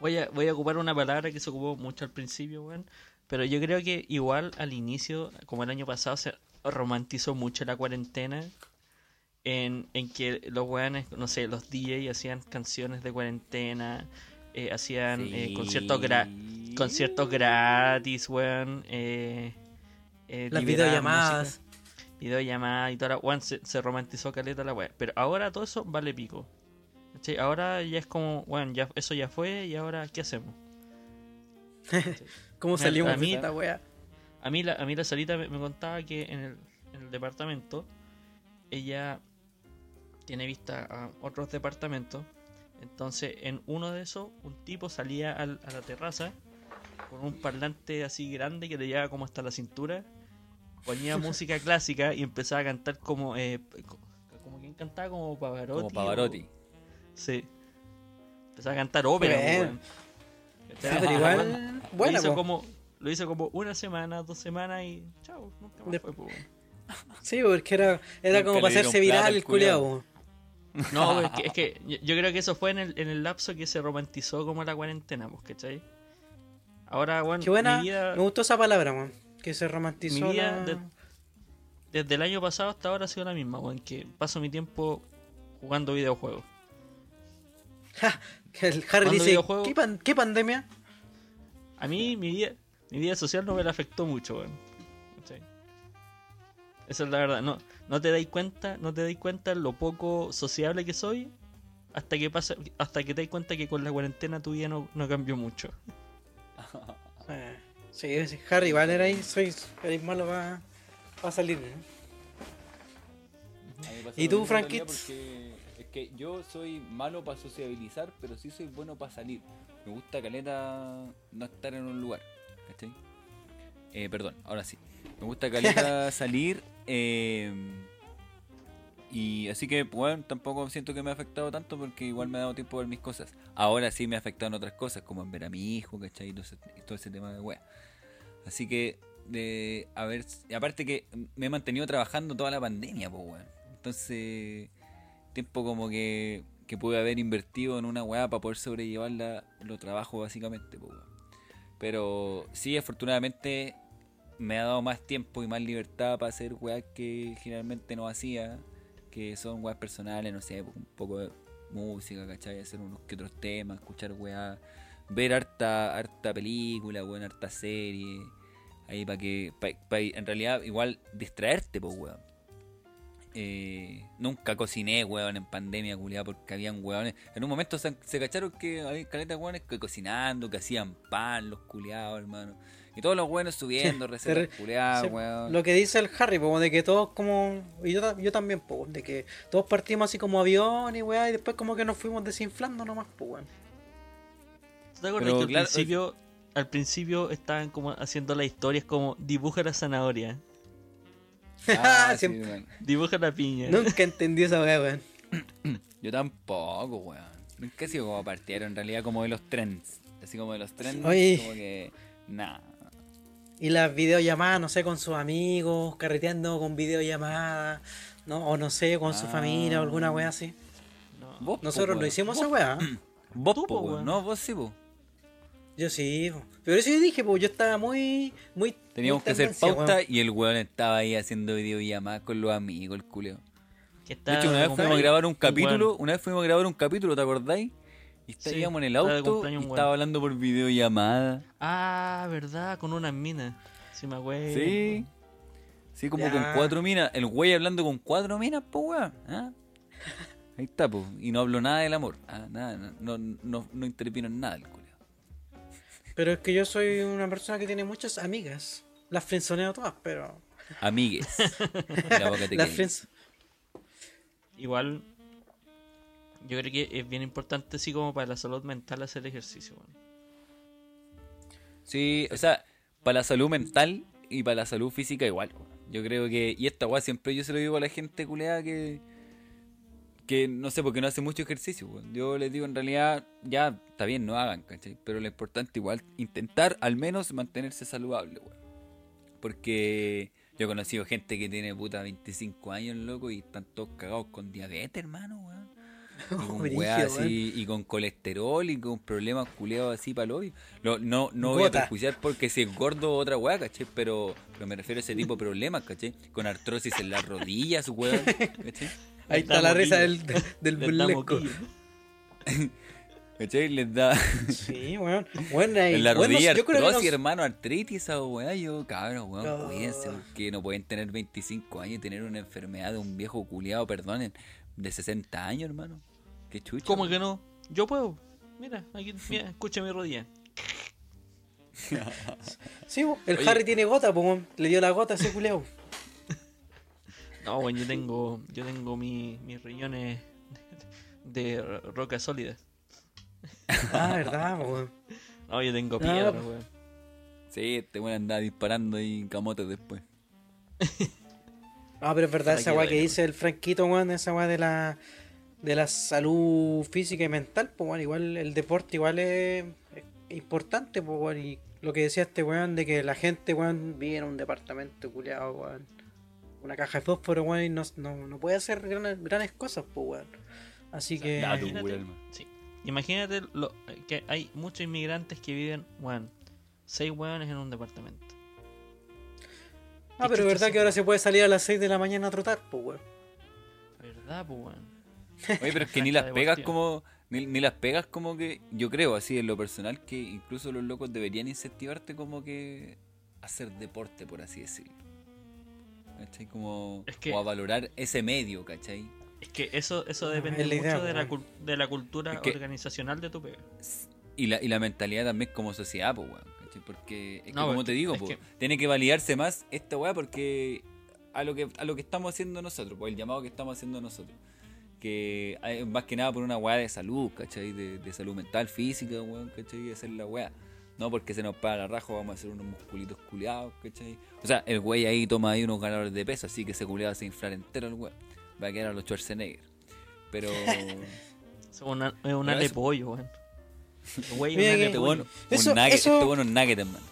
Voy a, voy a ocupar una palabra que se ocupó mucho al principio, weón. Pero yo creo que igual al inicio, como el año pasado, se romantizó mucho la cuarentena. En, en que los weones, no sé, los DJ hacían canciones de cuarentena, eh, hacían eh, conciertos, gra- conciertos gratis, weón. Eh, eh, Las videollamadas. música, Videollamadas y toda la weón, se, se romantizó caleta la weón. Pero ahora todo eso vale pico. ¿cachai? Ahora ya es como, bueno, ya, eso ya fue y ahora ¿qué hacemos? ¿Cómo salimos a mí- esta wea? A mí la, a mí la Sarita me, me contaba que en el, en el departamento ella tiene vista a otros departamentos. Entonces en uno de esos un tipo salía al- a la terraza con un parlante así grande que le llegaba como hasta la cintura. Ponía música clásica y empezaba a cantar como... Eh, co- como quién weón cantaba como Pavarotti. Como Pavarotti. o- Sí. Empezó a cantar ópera, weón. Pero igual, lo, buena, hizo po. como, lo hizo como una semana, dos semanas y chao, nunca más De- fue, po. Sí, porque era, era Nunca como para hacerse viral al el culiao. No, es que, es que yo, yo creo que eso fue en el, en el lapso que se romantizó como la cuarentena, pues, ¿cachai? Ahora, bueno, Qué buena, mi vida, me gustó esa palabra, weón. Que se romantizó mi vida la- de- desde el año pasado hasta ahora ha sido la misma, weón, que paso mi tiempo jugando videojuegos. Ja, el Harry dice. ¿qué, pan- qué pandemia? A mí mi vida, mi vida social no me la afectó mucho, weón. Esa es la verdad. No, no te dais cuenta, no te dais cuenta lo poco sociable que soy hasta que pasa, hasta que te das cuenta que con la cuarentena tu vida no, no cambió mucho. Eh, sí, sí, Harry, era ahí, soy, eres malo para salir. ¿no? A mí me pasa ¿Y tú, porque Es que yo soy malo para sociabilizar, pero sí soy bueno para salir. Me gusta caleta no estar en un lugar. ¿Cachai? Eh, perdón, ahora sí. Me gusta caleta salir. eh, y así que, bueno, tampoco siento que me ha afectado tanto porque igual me ha dado tiempo a ver mis cosas. Ahora sí me ha afectado en otras cosas, como en ver a mi hijo, ¿cachai? Y todo ese, tema de wea. Así que, de, a ver, aparte que me he mantenido trabajando toda la pandemia, pues, weón. Entonces, tiempo como que, que pude haber invertido en una weá para poder sobrellevar la, los trabajos, básicamente, pues, weón. Pero sí, afortunadamente me ha dado más tiempo y más libertad para hacer weas que generalmente no hacía, que son weas personales, no sé, un poco de música, ¿cachai? Hacer unos que otros temas, escuchar weas, ver harta, harta película, weón, harta serie, ahí para que, pa- en realidad igual distraerte, pues weón. Eh, nunca cociné, weón, en pandemia, culiada, porque habían weones. En un momento se, se cacharon que había caletas weones que cocinando, que hacían pan, los culiados, hermano. Y todos los weones subiendo recetas weón. Lo que dice el Harry, po, de que todos como. Y yo, yo también, po, de que todos partimos así como avión y weá, y después como que nos fuimos desinflando nomás, pues weón. ¿Tú ¿Te acuerdas Pero que al claro, principio, al principio estaban como haciendo las historias como dibuja la zanahoria, Ah, sí, weón. dibuja la piña? Nunca entendí esa weá, weón. Yo tampoco, weón. Nunca he sido como partidario, en realidad, como de los trends. Así como de los trends, Oye. como que. Nah. Y las videollamadas, no sé, con sus amigos, carreteando con videollamadas, ¿no? O no sé, con su Ah. familia o alguna weá así. No. Vos, po, Nosotros lo hicimos esa weá. ¿eh? Vos, Tú, po, po, weón. weón. No, vos sí, po. Yo sí, po. pero eso yo dije, pues yo estaba muy. muy Teníamos muy que hacer pauta weón. y el weón estaba ahí haciendo videollamadas con los amigos, el culeo. Que De estaba hecho, una vez fuimos a grabar un capítulo, Bueno, una vez fuimos a grabar un capítulo, ¿te acordáis? Y estábamos en el estaba de auto y estaba hablando por videollamada. Ah, verdad, con unas minas. Sí, me acuerdo. Sí. Sí, como Ya. con cuatro minas. El güey hablando con cuatro minas, po, weón. ¿Ah? Ahí está, po. Y no habló nada del amor. Ah, nada, no, no, no, no intervino en nada el culeo. Pero es que yo soy una persona que tiene muchas amigas. Las frenzoneo todas, pero. Amigues. La boca te Las. Igual, yo creo que es bien importante, así como para la salud mental, hacer ejercicio. weón. Sí, o sea, para la salud mental y para la salud física igual. Yo creo que, y esta weá siempre yo se lo digo a la gente culeada que, que no sé, porque no hace mucho ejercicio. weón. Yo les digo en realidad, ya está bien, no hagan, ¿cachai? Pero lo importante igual, intentar al menos mantenerse saludable, weón. Porque yo he conocido gente que tiene puta 25 años, loco, y están todos cagados con diabetes, hermano, weón. Y con weá así, y con colesterol y con problemas culeados así para hoy. No, no, no voy a perjuiciar porque si es gordo otra weá, ¿cachai? Pero, pero me refiero a ese tipo de problemas, ¿cachai? Con artrosis en las rodillas, weón, ¿cachai? Ahí está la risa del, del Les da burlesco. ¿Cachai? Les da Sí, weón. Bueno, ahí- en la bueno, rodilla yo creo que artrosis, no- hermano, artritis, esa weá. Yo, cabrón, weón, No. cuídense, porque no pueden tener 25 años y tener una enfermedad de un viejo culiado, perdonen, de 60 años, hermano. Qué chucha. ¿Cómo que no? Yo puedo. Mira, aquí, mira, escucha mi rodilla. Sí, po, el Oye. Harry tiene gota, pues le dio la gota a ese culeo. No, bueno, yo tengo, yo tengo mi- mis riñones de ro- roca sólida. Ah, verdad, po, weón. No, yo tengo piedra, pues. weón. Sí, este weón andaba disparando ahí en camotes después. No, pero es verdad esa weá que dice el Franquito, weón, esa weá de la de la salud física y mental, pues weón, igual el deporte igual es, es importante, pues weón, y lo que decía este weón de que la gente, weón, vive en un departamento culiado, weón, una caja de fósforo, weón, y no, no, no puede hacer grandes, grandes cosas, pues weón. Así que Imagínate. Sí. Imagínate lo, que hay muchos inmigrantes que viven, weón, seis weones en un departamento. Ah, pero es verdad que ahora se puede salir a las 6 de la mañana a trotar, pues weón. ¿Verdad, pues, weón? Oye, pero es que ni las pegas como. Ni, ni las pegas como que. Yo creo, así en lo personal, que incluso los locos deberían incentivarte como que. a hacer deporte, por así decirlo. ¿Cachai? Como. Es que- O a valorar ese medio, ¿cachai? Es que eso, eso Ah, depende es la idea, mucho de, la, de la cultura Es que- organizacional de tu pega. Y la, y la mentalidad también como sociedad, pues, weón. Porque, es que No, como te digo, que- tiene que validarse más esta weá porque a lo que a lo que estamos haciendo nosotros, pues el llamado que estamos haciendo nosotros. Que hay- más que nada por una weá de salud, ¿cachai? De, de salud mental, física, weón, ¿cachai? De hacer la weá. No porque se nos paga la raja, vamos a hacer unos musculitos culiados, ¿cachai? O sea, el güey ahí toma ahí unos ganadores de peso, así que ese culiado se inflar entero el weón. Va a quedar a los Schwarzenegger. Pero. Es una, es un Pero ale eso- pollo, weón. Güey, Mira un que- pollo. bueno, Eso- un nugget, eso- este bueno es nugget, hermano.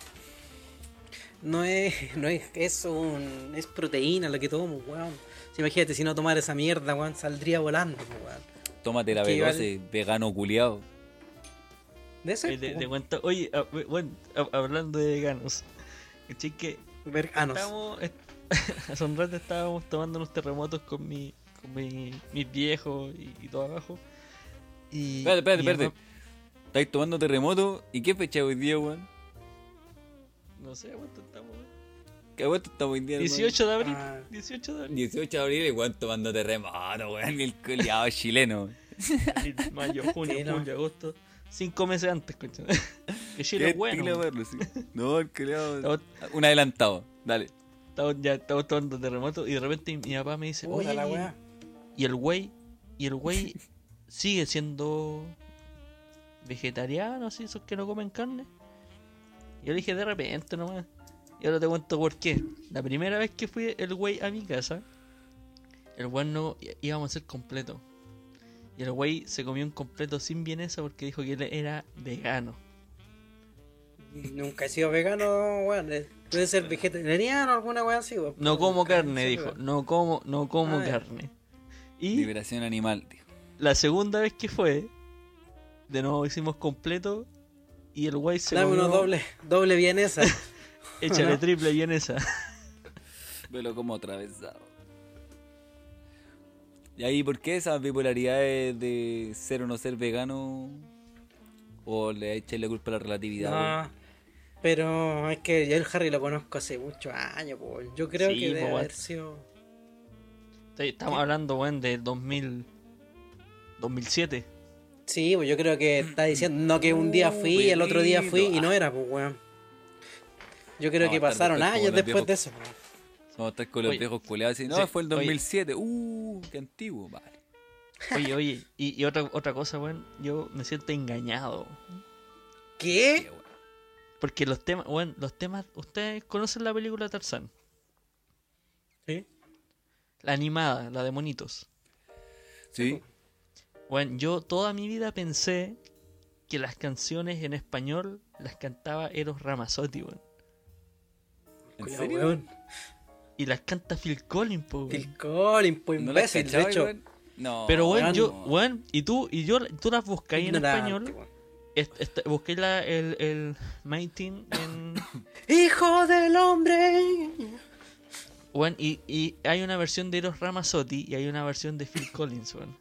No es, no es, es un, es proteína lo que tomo, weón. Si imagínate, si no tomara esa mierda, weón, saldría volando, weón. Tómate la Que igual- B12, vegano culiado. De ese, Oye, te, te cuento, oye, ah, bueno, hab- hablando de veganos, ¿cachai? que veganos. estábamos, est- hace un rato estábamos tomando unos terremotos con mi, con mi, mis viejos y, y todo abajo. Y, Espérate, espérate, espérate. Estáis tomando terremoto. ¿Y qué fecha hoy día, weón? No sé, ¿cuánto estamos? weón? ¿Qué vuelta estamos hoy día, hermano? 18 de abril. Ah. 18 de abril. 18 de abril, weón, tomando terremoto, weón. El culiado chileno. Mayo, junio, Sí, no. julio, agosto. Cinco meses antes, coño. que Chile Qué es bueno. verlo, sí. No, el culiado. Estamos- Un adelantado, dale. Estamos, ya estamos tomando terremoto y de repente mi papá me dice, oye, la y- weá. y el güey, y el güey sigue siendo vegetariano, así, esos que no comen carne. Yo le dije de repente nomás. Y ahora te cuento por qué. La primera vez que fui el güey a mi casa, el güey no íbamos a ser completo. Y el güey se comió un completo sin vienesa porque dijo que él era vegano. Nunca he sido vegano, weón. eh, Puede ser vegetariano o alguna weá así, weón. No como carne, dijo. No como, no como Ah, carne. Y Liberación animal, dijo. la segunda vez que fue, de nuevo hicimos completo. Y el güey se Dame comió, uno doble, doble vienesa. Échale ¿no? triple vienesa. Velo como atravesado. ¿Y ahí por qué esas bipolaridades de ser o no ser vegano? ¿O le echáis la culpa a la relatividad? No, pero es que yo el Harry lo conozco hace muchos años, po. Yo creo Sí, que debe haber sido. Estamos hablando, weón, de 2000, 2007. Sí, pues yo creo que está diciendo no que un día fui y el otro día fui y no era, pues weón. Yo creo No, que pasaron años después viejos. de eso. weón. Vamos a estar con los Oye, viejos culeados y no, sí, fue el oye. 2007. Uh, qué antiguo, vale. Oye, oye, y, y otra, otra cosa, weón, yo me siento engañado. ¿Qué? Porque los temas, weón, los temas, ¿ustedes conocen la película Tarzán? Sí. La animada, la de monitos. Sí. Bueno, yo toda mi vida pensé que las canciones en español las cantaba Eros Ramazzotti, weón. ¿En Cuidado, serio? weón. Y las canta Phil Collins, po, weón. Phil Collins, pues ¿No la imbécil, de cachaba, hecho. weón? No. Pero, weón, weón, yo, no. weón, y tú, y yo, tú las buscáis en español. weón. Est- est- busqué la, el, el Mating en. Hijo del hombre. weón, y, y hay una versión de Eros Ramazzotti y hay una versión de Phil Collins, weón.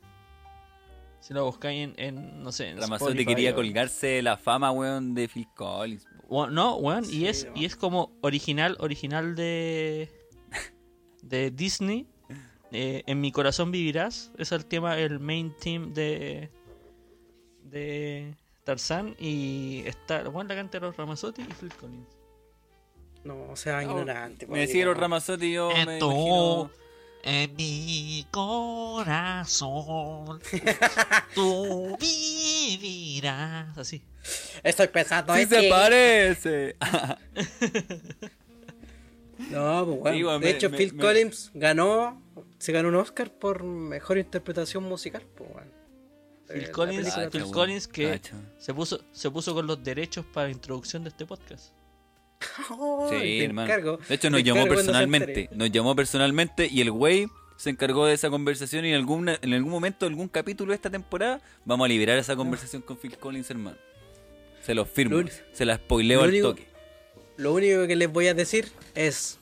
Si lo buscáis en, en, no sé, en Ramazotti Spotify quería o- colgarse de la fama, weón, de Phil Collins. Weón, no, weón, y es, weón. y es como original, original de de Disney. Eh, en mi corazón vivirás. Es el tema, el main theme de de Tarzán y está, bueno, la canta los Ramazotti y Phil Collins. No, o sea, ignorante. Me decía los Ramazotti yo me imagino... en mi corazón tú vivirás así. Estoy pensando ¡Sí en se ti. parece! No, pues bueno. Sí, de me- hecho, me- Phil me- Collins ganó, se ganó un Oscar por mejor interpretación musical, pues bueno. Eh, Phil la Collins, Phil. Collins que Cacha. se puso, se puso con los derechos para la introducción de este podcast. Oh, Sí, hermano. encargo, de hecho, te nos llamó personalmente. Nos llamó personalmente y el güey se encargó de esa conversación y en algún, en algún momento, algún capítulo de esta temporada, vamos a liberar esa conversación con Phil Collins, hermano. Se lo firmo. Lo se la spoileo lo al único- toque. Lo único que les voy a decir es.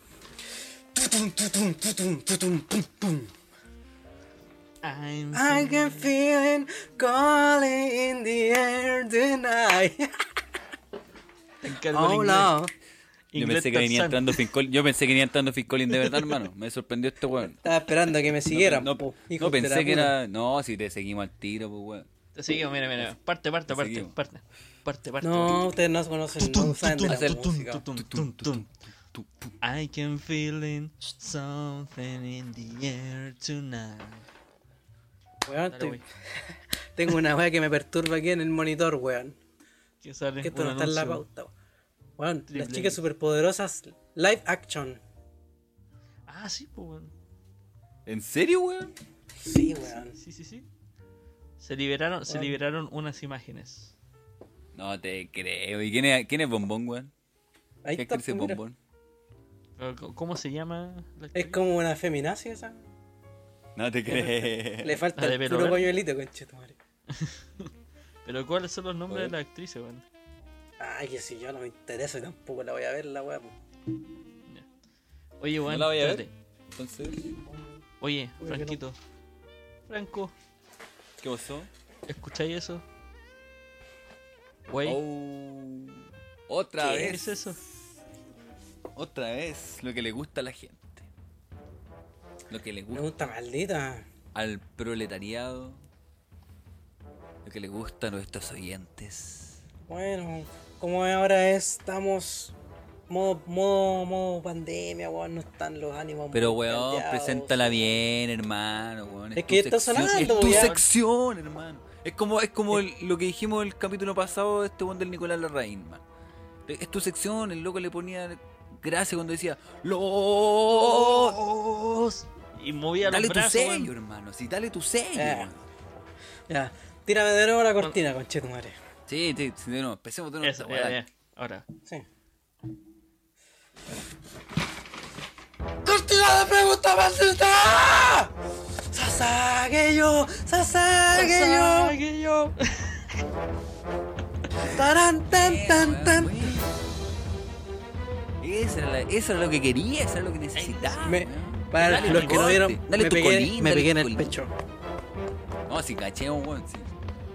Tutum, tutum, tutum, tutum, pum, pum. I'm I can feel it calling in the air tonight. Yo pensé, que venía entrando Collins, yo pensé que venía entrando Phil Collins de verdad, hermano. Me sorprendió este weón. Estaba esperando a que me siguieran. No, no, no pensé que era. No, si te seguimos al tiro, pues weón. Te seguimos, mira, mira. Parte, parte, Te parte, parte. Parte, parte. No, ustedes no conocen, no saben de la Hacer música. I can feel something in the air tonight. Weón, Dale, tengo una weá que me perturba aquí en el monitor, weón. Que sale Que esto no está en la pauta. weón. Triple las chicas X. superpoderosas live action. Ah, sí, pues, weón. ¿En serio, weón? Sí, weón. Sí, sí, sí. Se liberaron, se liberaron unas imágenes. No te creo. ¿Y quién es, quién es Bombón, weón? Ahí ¿Qué está, actriz es. Bombón? Pero, ¿cómo- ¿Cómo se llama la Es como una feminazi esa. No te creo. Le falta el puro pañuelito, conchetumare. Pero ¿cuáles son los nombres de las actrices, weón? Ay, que si yo no me interesa y tampoco la voy a ver la weá. Oye, ¿No weón, la voy a ver? Entonces, Oye, Oye, Franquito. Franco, ¿qué pasó? ¿escucháis eso? Güey, Oh, otra ¿qué vez. es eso? Otra vez. Lo que le gusta a la gente. Lo que le gusta Pregunta maldita. al proletariado. Lo que le gusta a nuestros oyentes. Bueno, como ahora estamos modo, modo, modo pandemia, weón, no están los ánimos. Pero, weón, caldeados, preséntala bien, hermano. weón. Es tu que está sección, sonando, Es tu ya. sección, hermano. Es como, es como el- lo que dijimos el capítulo pasado de este weón del Nicolás Larraín, man. Es tu sección, el loco le ponía gracia cuando decía ¡Los! Y movía los Dale tu sello, hermano. Sí, dale tu sello, Eh. weón. Ya, tírame de nuevo la cortina, conchetumare. Sí, sí, sí, de nuevo. Empecemos de nuevo. Eso, ya, ya. Ahora. Sí. ¡Cortina de pregunta maldita! ¡Sasagueyo! ¡Sasagueyo! ¡Tarán, tan, tan, tan! Eso era, la- eso era lo que quería, eso era lo que necesitaba. Me- para Dale los que no vieron, dale me tu pegué, colín, me dale pegué en el pecho. No, si cachemos, weón. Sí.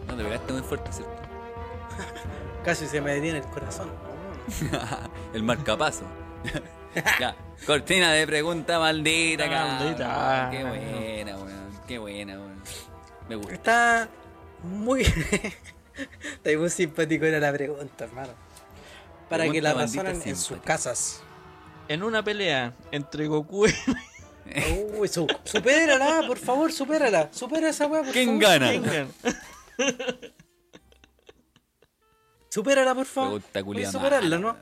No, te pegaste muy fuerte, ¿cierto? Casi se me detiene el corazón. el marcapaso. ya, cortina de pregunta maldita, Ah, cabrón. maldita. Qué buena, weón. Qué buena, weón. Me gusta. Está muy. Está muy simpático era la pregunta, hermano. Para que la razonen en sus casas. En una pelea entre Goku y Uy, su, supérala, por favor, supérala. Supera esa weá, por ¿Quién favor. gana? Tengan. Supérala, por favor. Puedes superarla, ¿no?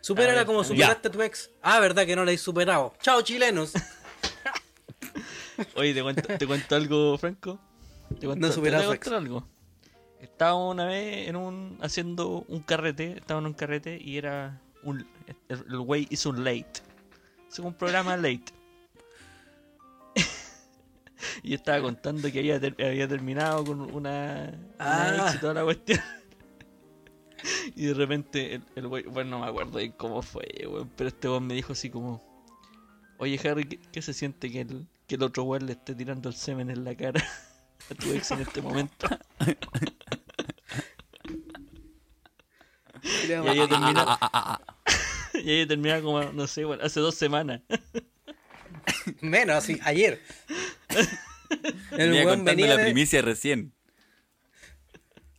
Supérala como superaste a tu ex. Ah, verdad que no la has superado. Chao, chilenos. Oye, ¿te cuento, te cuento algo, Franco? ¿Te cuento, No te superas voy a a contar algo? Estaba una vez en un haciendo un carrete, estaba en un carrete y era un el el güey hizo un late. Hizo un programa late. y estaba contando que había, ter- había terminado con una, una Ah. ex y toda la cuestión. y de repente el, el güey, bueno, no me acuerdo bien cómo fue, weón, pero este güey me dijo así como, oye Harry, ¿qué, qué se siente que el, que el otro güey le esté tirando el semen en la cara a tu ex en este momento? y ahí terminaba, y ahí terminaba como, no sé, bueno, hace dos semanas. Menos, así, ayer. El Venía weón contando venía la de- primicia recién.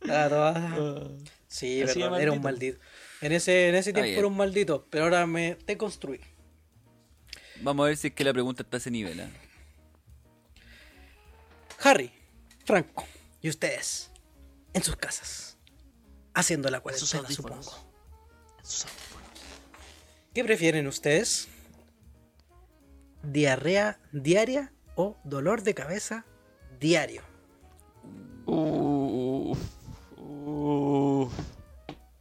Ah, toda- Ah, Sí, perdón, era un maldito. En ese, en ese tiempo era un maldito, pero ahora me deconstruí. Vamos a ver si es que la pregunta está a ese nivel. ¿eh? Harry, Franco y ustedes en sus casas, haciendo la cuarentena, supongo. Sus- ¿Qué prefieren ustedes? ¿Diarrea diaria o dolor de cabeza diario? Uh,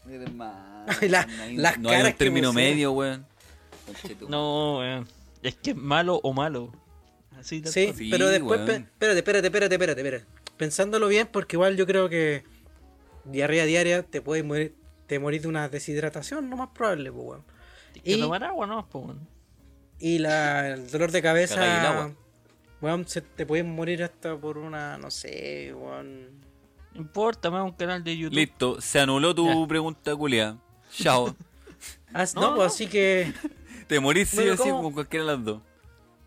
La- no hay, las no hay caras un término medio, weón. No, weón. Es que es malo o malo. Así Sí. Sí, pero después, pe- espérate, espérate, espérate, espérate, espérate. Pensándolo bien, porque igual yo creo que diarrea diaria te puede morir, te morís de una deshidratación, lo más probable, pues, weón. Tienes que Y, tomar agua, ¿no? Pues, weón. y la, el dolor de Cagáis el cabeza, agua. weón, se te puede morir hasta por una, no sé, weón. No importa, más un canal de YouTube. Listo, se anuló tu Ya. pregunta, culia. Chao. Ah, No, no, pues no. así que, Te morís sí o sí cualquiera de las dos.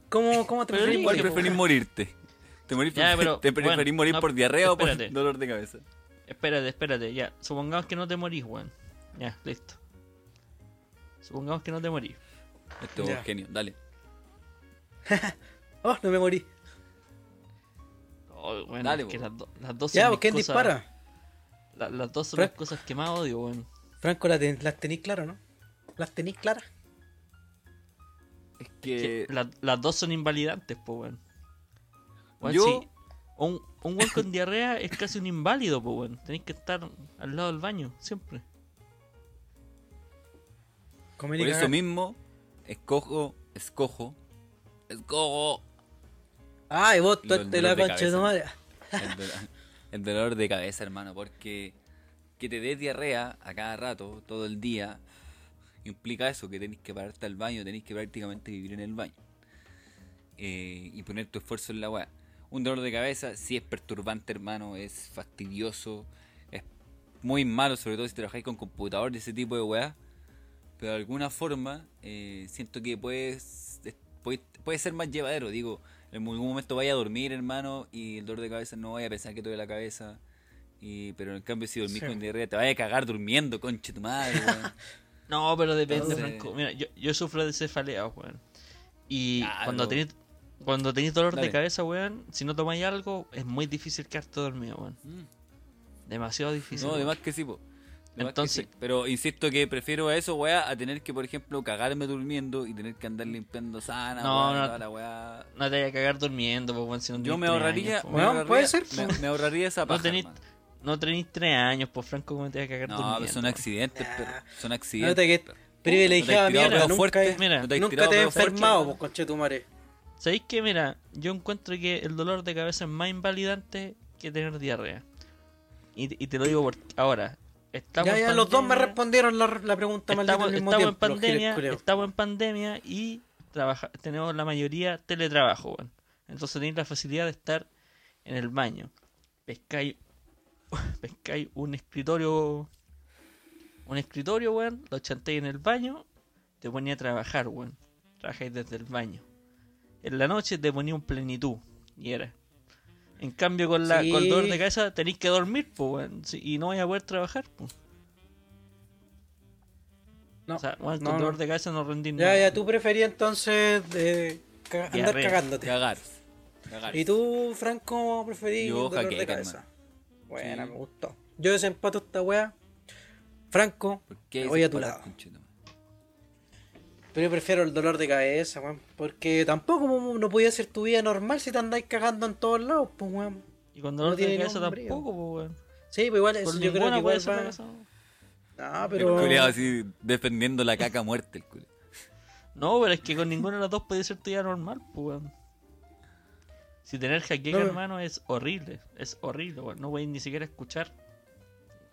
¿cómo, cómo te preferís elige, ¿Cuál morir, preferís weón? morirte? ¿Te, morís Ya, pero, ¿te preferís bueno, morir no, por diarrea o por dolor de cabeza? Espérate, espérate, ya. Supongamos que no te morís, weón. Ya, listo. Supongamos que no te morís. Este es genio, dale. Oh, no me morí. Oh, Dale, es que las, do- las dos Ya, son mis ¿quién cosas- dispara? la- las dos son Fra- las cosas que más odio, weón. Franco, ¿las, ten- las tenéis claras, no? ¿Las tenéis claras? Es Que que. la- las dos son invalidantes, pues, weón. Weón, Yo- sí, un, un weón con diarrea es casi un inválido, pues, weón. Tenéis que estar al lado del baño, siempre. Por eso mismo, escojo, escojo, escojo Ay, vos, tuerte la de concha de tu madre. el, dolor, el dolor de cabeza, hermano, porque que te dé diarrea a cada rato, todo el día, implica eso, que tenés que pararte al baño, tenés que prácticamente vivir en el baño. Eh, y poner tu esfuerzo en la weá. Un dolor de cabeza sí es perturbante, hermano, es fastidioso, es muy malo, sobre todo si trabajáis con computador y ese tipo de weá. Pero de alguna forma, eh, siento que puedes, es- puede, puede ser más llevadero, digo. En algún momento vaya a dormir, hermano, y el dolor de cabeza no vaya a pensar que te duele la cabeza. Y, pero en cambio, si dormís Sí. con diarrea, te vaya a cagar durmiendo, conche tu madre, weón. No, pero depende, Franco. Mira, yo, yo sufro de cefalea, weón. Y Claro. cuando tenéis cuando dolor Dale. de cabeza, weón, si no tomáis algo, es muy difícil quedarte dormido, weón. Mm. Demasiado difícil. No, además que sí, po. Entonces- sí. Pero insisto que prefiero a eso, weá, a tener que, por ejemplo, cagarme durmiendo y tener que andar limpiando sana, No, weá, no. toda la weá. No te vayas a cagar durmiendo, pues, weón, si no Yo tenés me ahorraría, años, po, me ahorraría, puede ser, me, po. me ahorraría esa paja. No tenéis tres años, pues, Franco, ¿cómo te vas a cagar No, pero son accidentes, pero son No accidentes. ¿No te tirado mierda, pedo nunca, fuerte? Mira, ¿No te has nunca te he enfermado, pues, concha de tu madre. ¿Sabéis que, mira, yo encuentro que el dolor de cabeza es más invalidante que tener diarrea? Y, y te lo digo por ahora. Estamos Ya, en ya, los dos me pandemia, respondieron la, la pregunta Estamos, al mismo estamos en tiempo. pandemia, estamos en pandemia y trabaja, tenemos la mayoría teletrabajo. Entonces tenéis la facilidad de estar en el baño. Pescáis, pescáis un escritorio, un escritorio, weón, lo chantéis en el baño, te ponía a trabajar, weón. Trabajáis desde el baño. En la noche te ponía un plenitud y era. En cambio con la con el dolor de Sí. cabeza tenéis que dormir, pues, weón, sí, y no vais a poder trabajar, pues. No, O sea, weón, no, con no. dolor de cabeza no rendís Ya, nada. ya, tú preferías entonces de ca- andar Diarrea. cagándote. Cagar. Cagar. ¿Y tú, Franco, preferís Yo dolor de jaqueca, cabeza? hermano. Buena, Sí. me gustó. Yo desempato esta wea. Franco, ¿Por qué me voy a tu lado. Pero yo prefiero el dolor de cabeza, weón. Porque tampoco no podía ser tu vida normal si te andáis cagando en todos lados, pues, weón. Y con dolor no de cabeza nombre, tampoco, pues, weón. Sí, pues igual, eso Con yo creo que ninguna puede igual va... cabeza. No, El pero... culiao así defendiendo la caca muerte, el culiao. No, pero es que con ninguna de las dos puede ser tu vida normal, pues, weón. Si tener jaqueca, No. hermano, es horrible. Es horrible, weón. No podéis ni siquiera escuchar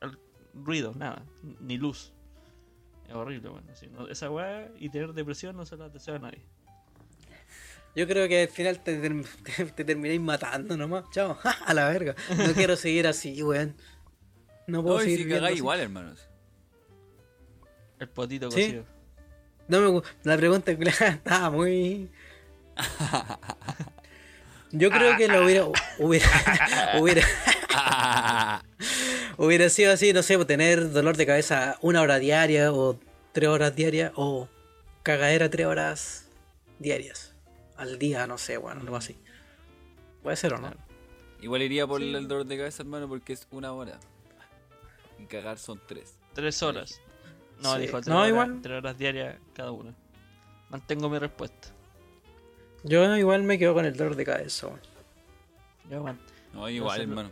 el ruido, nada. Ni luz. Es horrible, weón. Así, no- esa weá y tener depresión no se la deseo a nadie. Yo creo que al final te, te, te termináis matando nomás. Chao, a la verga. No quiero seguir así, weón. No puedo No, seguir si cagáis igual, hermanos. El potito Sí. cocido. No me La pregunta estaba muy. Yo creo que lo hubiera. Hubiera. hubiera, hubiera sido así, no sé, pues, tener dolor de cabeza una hora diaria o tres horas diarias o cagadera tres horas diarias. Al día, no sé, bueno, algo así. Puede ser o no. Igual iría por el dolor de cabeza, hermano, porque es una hora. Y cagar son tres. Tres horas. No, Sí. dijo tres, No, horas, igual. tres horas diarias cada una. Mantengo mi respuesta. Yo igual me quedo con el dolor de cabeza, weón. Yo, man, No, igual, sé lo- hermano.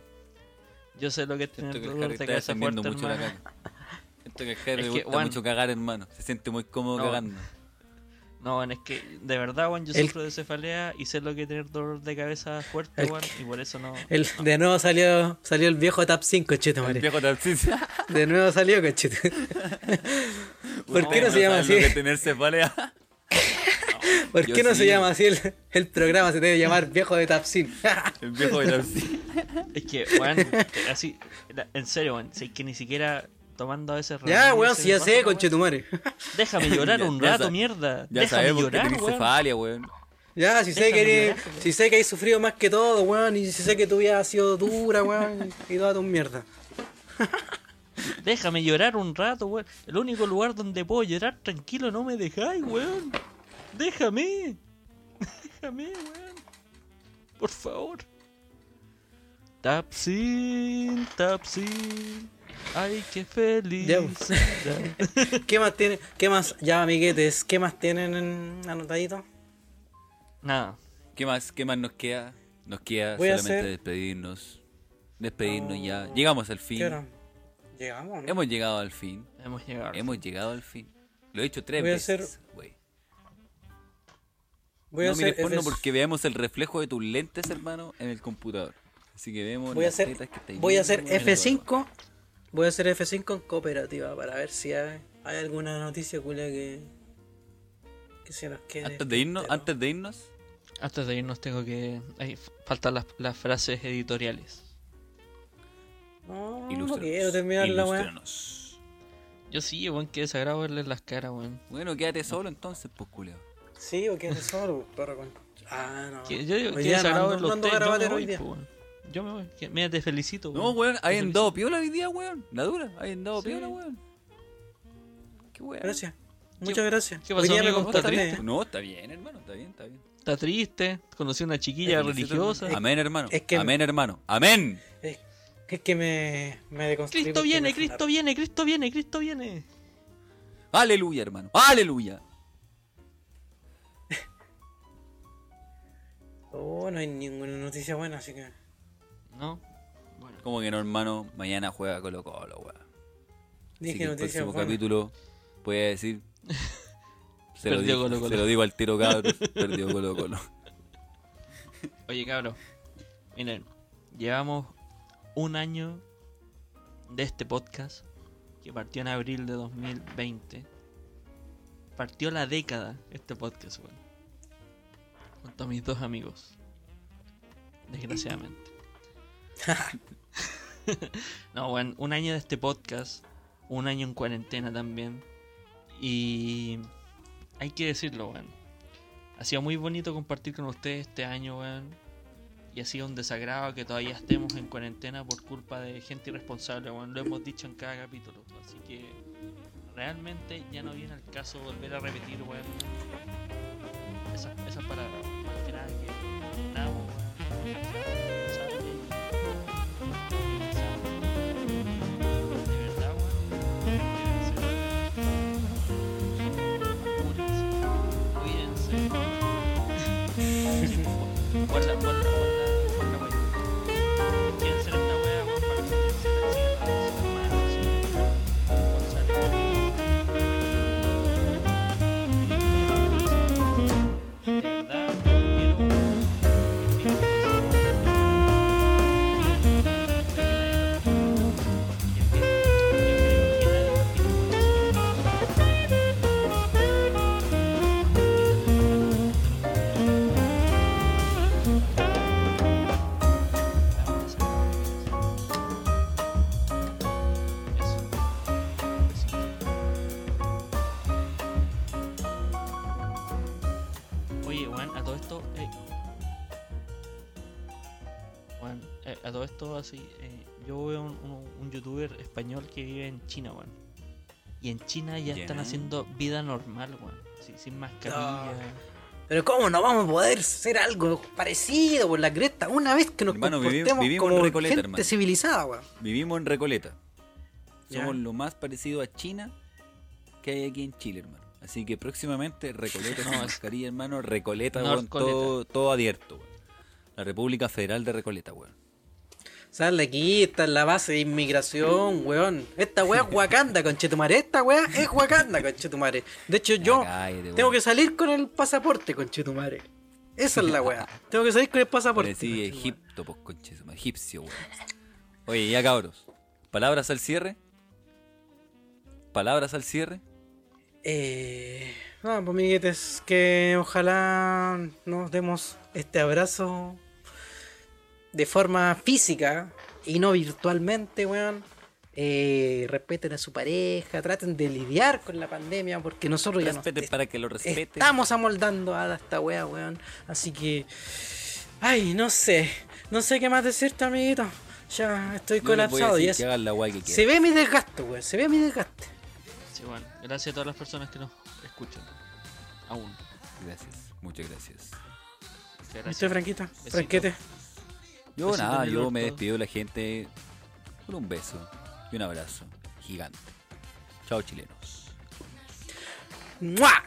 Yo sé lo que es tener Siento que el dolor Harry de está cabeza defendiendo fuerte, mucho la hermano. caca. Siento que al Harry Es le que, gusta Juan- mucho cagar, hermano. Se siente muy cómodo No. cagando. No, man, es que de verdad, Juan, yo El- sufro de cefalea y sé lo que es tener dolor de cabeza fuerte, El- Juan, y por eso no. El, de nuevo salió, salió el viejo Tap 5, chito, El madre. viejo Tarcisio. De nuevo salió, cochito. ¿Por qué no se llama sabe lo que así? es tener cefalea. ¿Por Yo qué no se llama así el, el programa? Se debe llamar viejo de Tapsin. El viejo de Tarcisio. Es que, Juan, así, en serio, Juan, si es que ni siquiera tomando a veces. ya, weón, si ya sé, conchetumare. Déjame llorar Ya- un rato, mierda. Ya Déjame sabemos que llorar, tenés weón. cefalia, weón. Ya, si sé que llorar, si sé que hay sufrido más que todo, weón, y si sé que tu vida ha sido dura, weón, y toda tu mierda. Déjame llorar un rato, weón. El único lugar donde puedo llorar tranquilo no me dejáis, weón. Déjame. Déjame, weón. Por favor. Tapsin, Tapsin. Ay, qué feliz. Ya, ¿Qué más tiene? ¿Qué más? Ya, amiguetes, ¿qué más tienen en anotadito? Nada. ¿Qué más, ¿Qué más nos queda? Nos queda Voy a solamente hacer- despedirnos. Despedirnos ya. Llegamos al ¿Qué fin. hora? Llegamos, ¿no? Hemos llegado al fin. Hemos llegado. Hemos llegado al fin. Lo he dicho tres Voy a veces, hacer- Voy a no hacer mires porno F- porque veamos el reflejo de tus lentes, hermano, en el computador. Así que vemos Voy a hacer, tetas que voy a hacer weón. F5. Voy a hacer F5 en cooperativa para ver si hay, hay alguna noticia culia que, que se nos quede. Antes de irnos, pero- antes de irnos, Antes de irnos tengo que... Ahí faltan las, las frases editoriales. No, no quiero terminar la weá. Yo sí, weón, que desagrado verles las caras, weón. Bueno, quédate solo entonces, pues culeo. Sí, o quieres solo, perro con. Ah, no. Que- Yo digo que día no no ando ustedes, yo me voy, día. weón. Yo me voy. Que- Mira, te felicito, No, weón. weón, Te hay felicito. andado piola hoy día, weón. La dura, hay andado Sí. piola, weón. Qué weón. Gracias. Muchas gracias. qué pasó, me amigo? ¿Estás comporté. triste? No, está bien, hermano, está bien, está bien. Está triste, conocí a una chiquilla religiosa. hermano. Amén, hermano. es que- Amén, hermano. Amén. Es, es que me, me deconstruí. Cristo viene, me Cristo viene, Cristo viene, Cristo viene. Aleluya, hermano. Aleluya. Oh, no hay ninguna noticia buena, así que. No. Bueno, Como que no, hermano, mañana juega Colo Colo, weón. Dije el noticias próximo capítulo puede decir. Se lo, Perdió digo, Colo Colo. se lo digo al tiro cabros. Perdió Colo Colo. Oye, cabros. Miren, llevamos un año de este podcast que partió en abril de 2020. Partió la década este podcast, weón. Junto a mis dos amigos. Desgraciadamente. no, bueno, un año de este podcast. Un año en cuarentena también. Y hay que decirlo, weón. Ha sido muy bonito compartir con ustedes este año, weón. Y ha sido un desagrado que todavía estemos en cuarentena por culpa de gente irresponsable, weón. Lo hemos dicho en cada capítulo. Así que realmente ya no viene al caso volver a repetir, weón. Esas, esas palabras, weón. Más que nada así. eh, yo veo un, un- un youtuber español que vive en China, weón. Y en China ya están haciendo vida normal, weón. sin mascarilla. Pero ¿cómo no vamos a poder hacer algo parecido por la cresta una vez que nos Hermano, vivi- comportemos vivimos en como Recoleta, gente hermano. civilizada, weón? Vivimos en Recoleta. Somos lo más parecido a China que hay aquí en Chile, hermano. Así que próximamente Recoleta No, mascarilla, hermano. Recoleta, weón, todo, todo abierto, weón. La República Federal de Recoleta, weón. Sal de aquí, esta es la base de inmigración, weón. Esta weá es Wakanda, conchetumare. Esta weá es Wakanda, conchetumare. De hecho, yo tengo que salir con el pasaporte, conchetumare. Esa es la weá. Tengo que salir con el pasaporte. Conchetumare. Egipto, pues, conchesuma, egipcio, weón. Oye, ya cabros. ¿Palabras al cierre? ¿Palabras al cierre? Eh, no, pues amiguetes, que ojalá nos demos este abrazo de forma física y no virtualmente, weón. Eh, respeten a su pareja, traten de lidiar con la pandemia porque nosotros ya nos Respeten para que lo respeten. estamos amoldando a esta wea, weón. Así que, ay, no sé, no sé qué más decirte, amiguito. Ya estoy No colapsado y decir es, que hagan la weá que se quieran. ve mi desgaste, weón, se ve mi desgaste. Sí, bueno, gracias a todas las personas que nos escuchan. Aún. Gracias, muchas gracias. Muchas ¿Viste, gracias. Franquita? Besito. Franquete. Yo nada, yo me despido de la gente con un beso y un abrazo gigante. Chao chilenos. ¡Mua!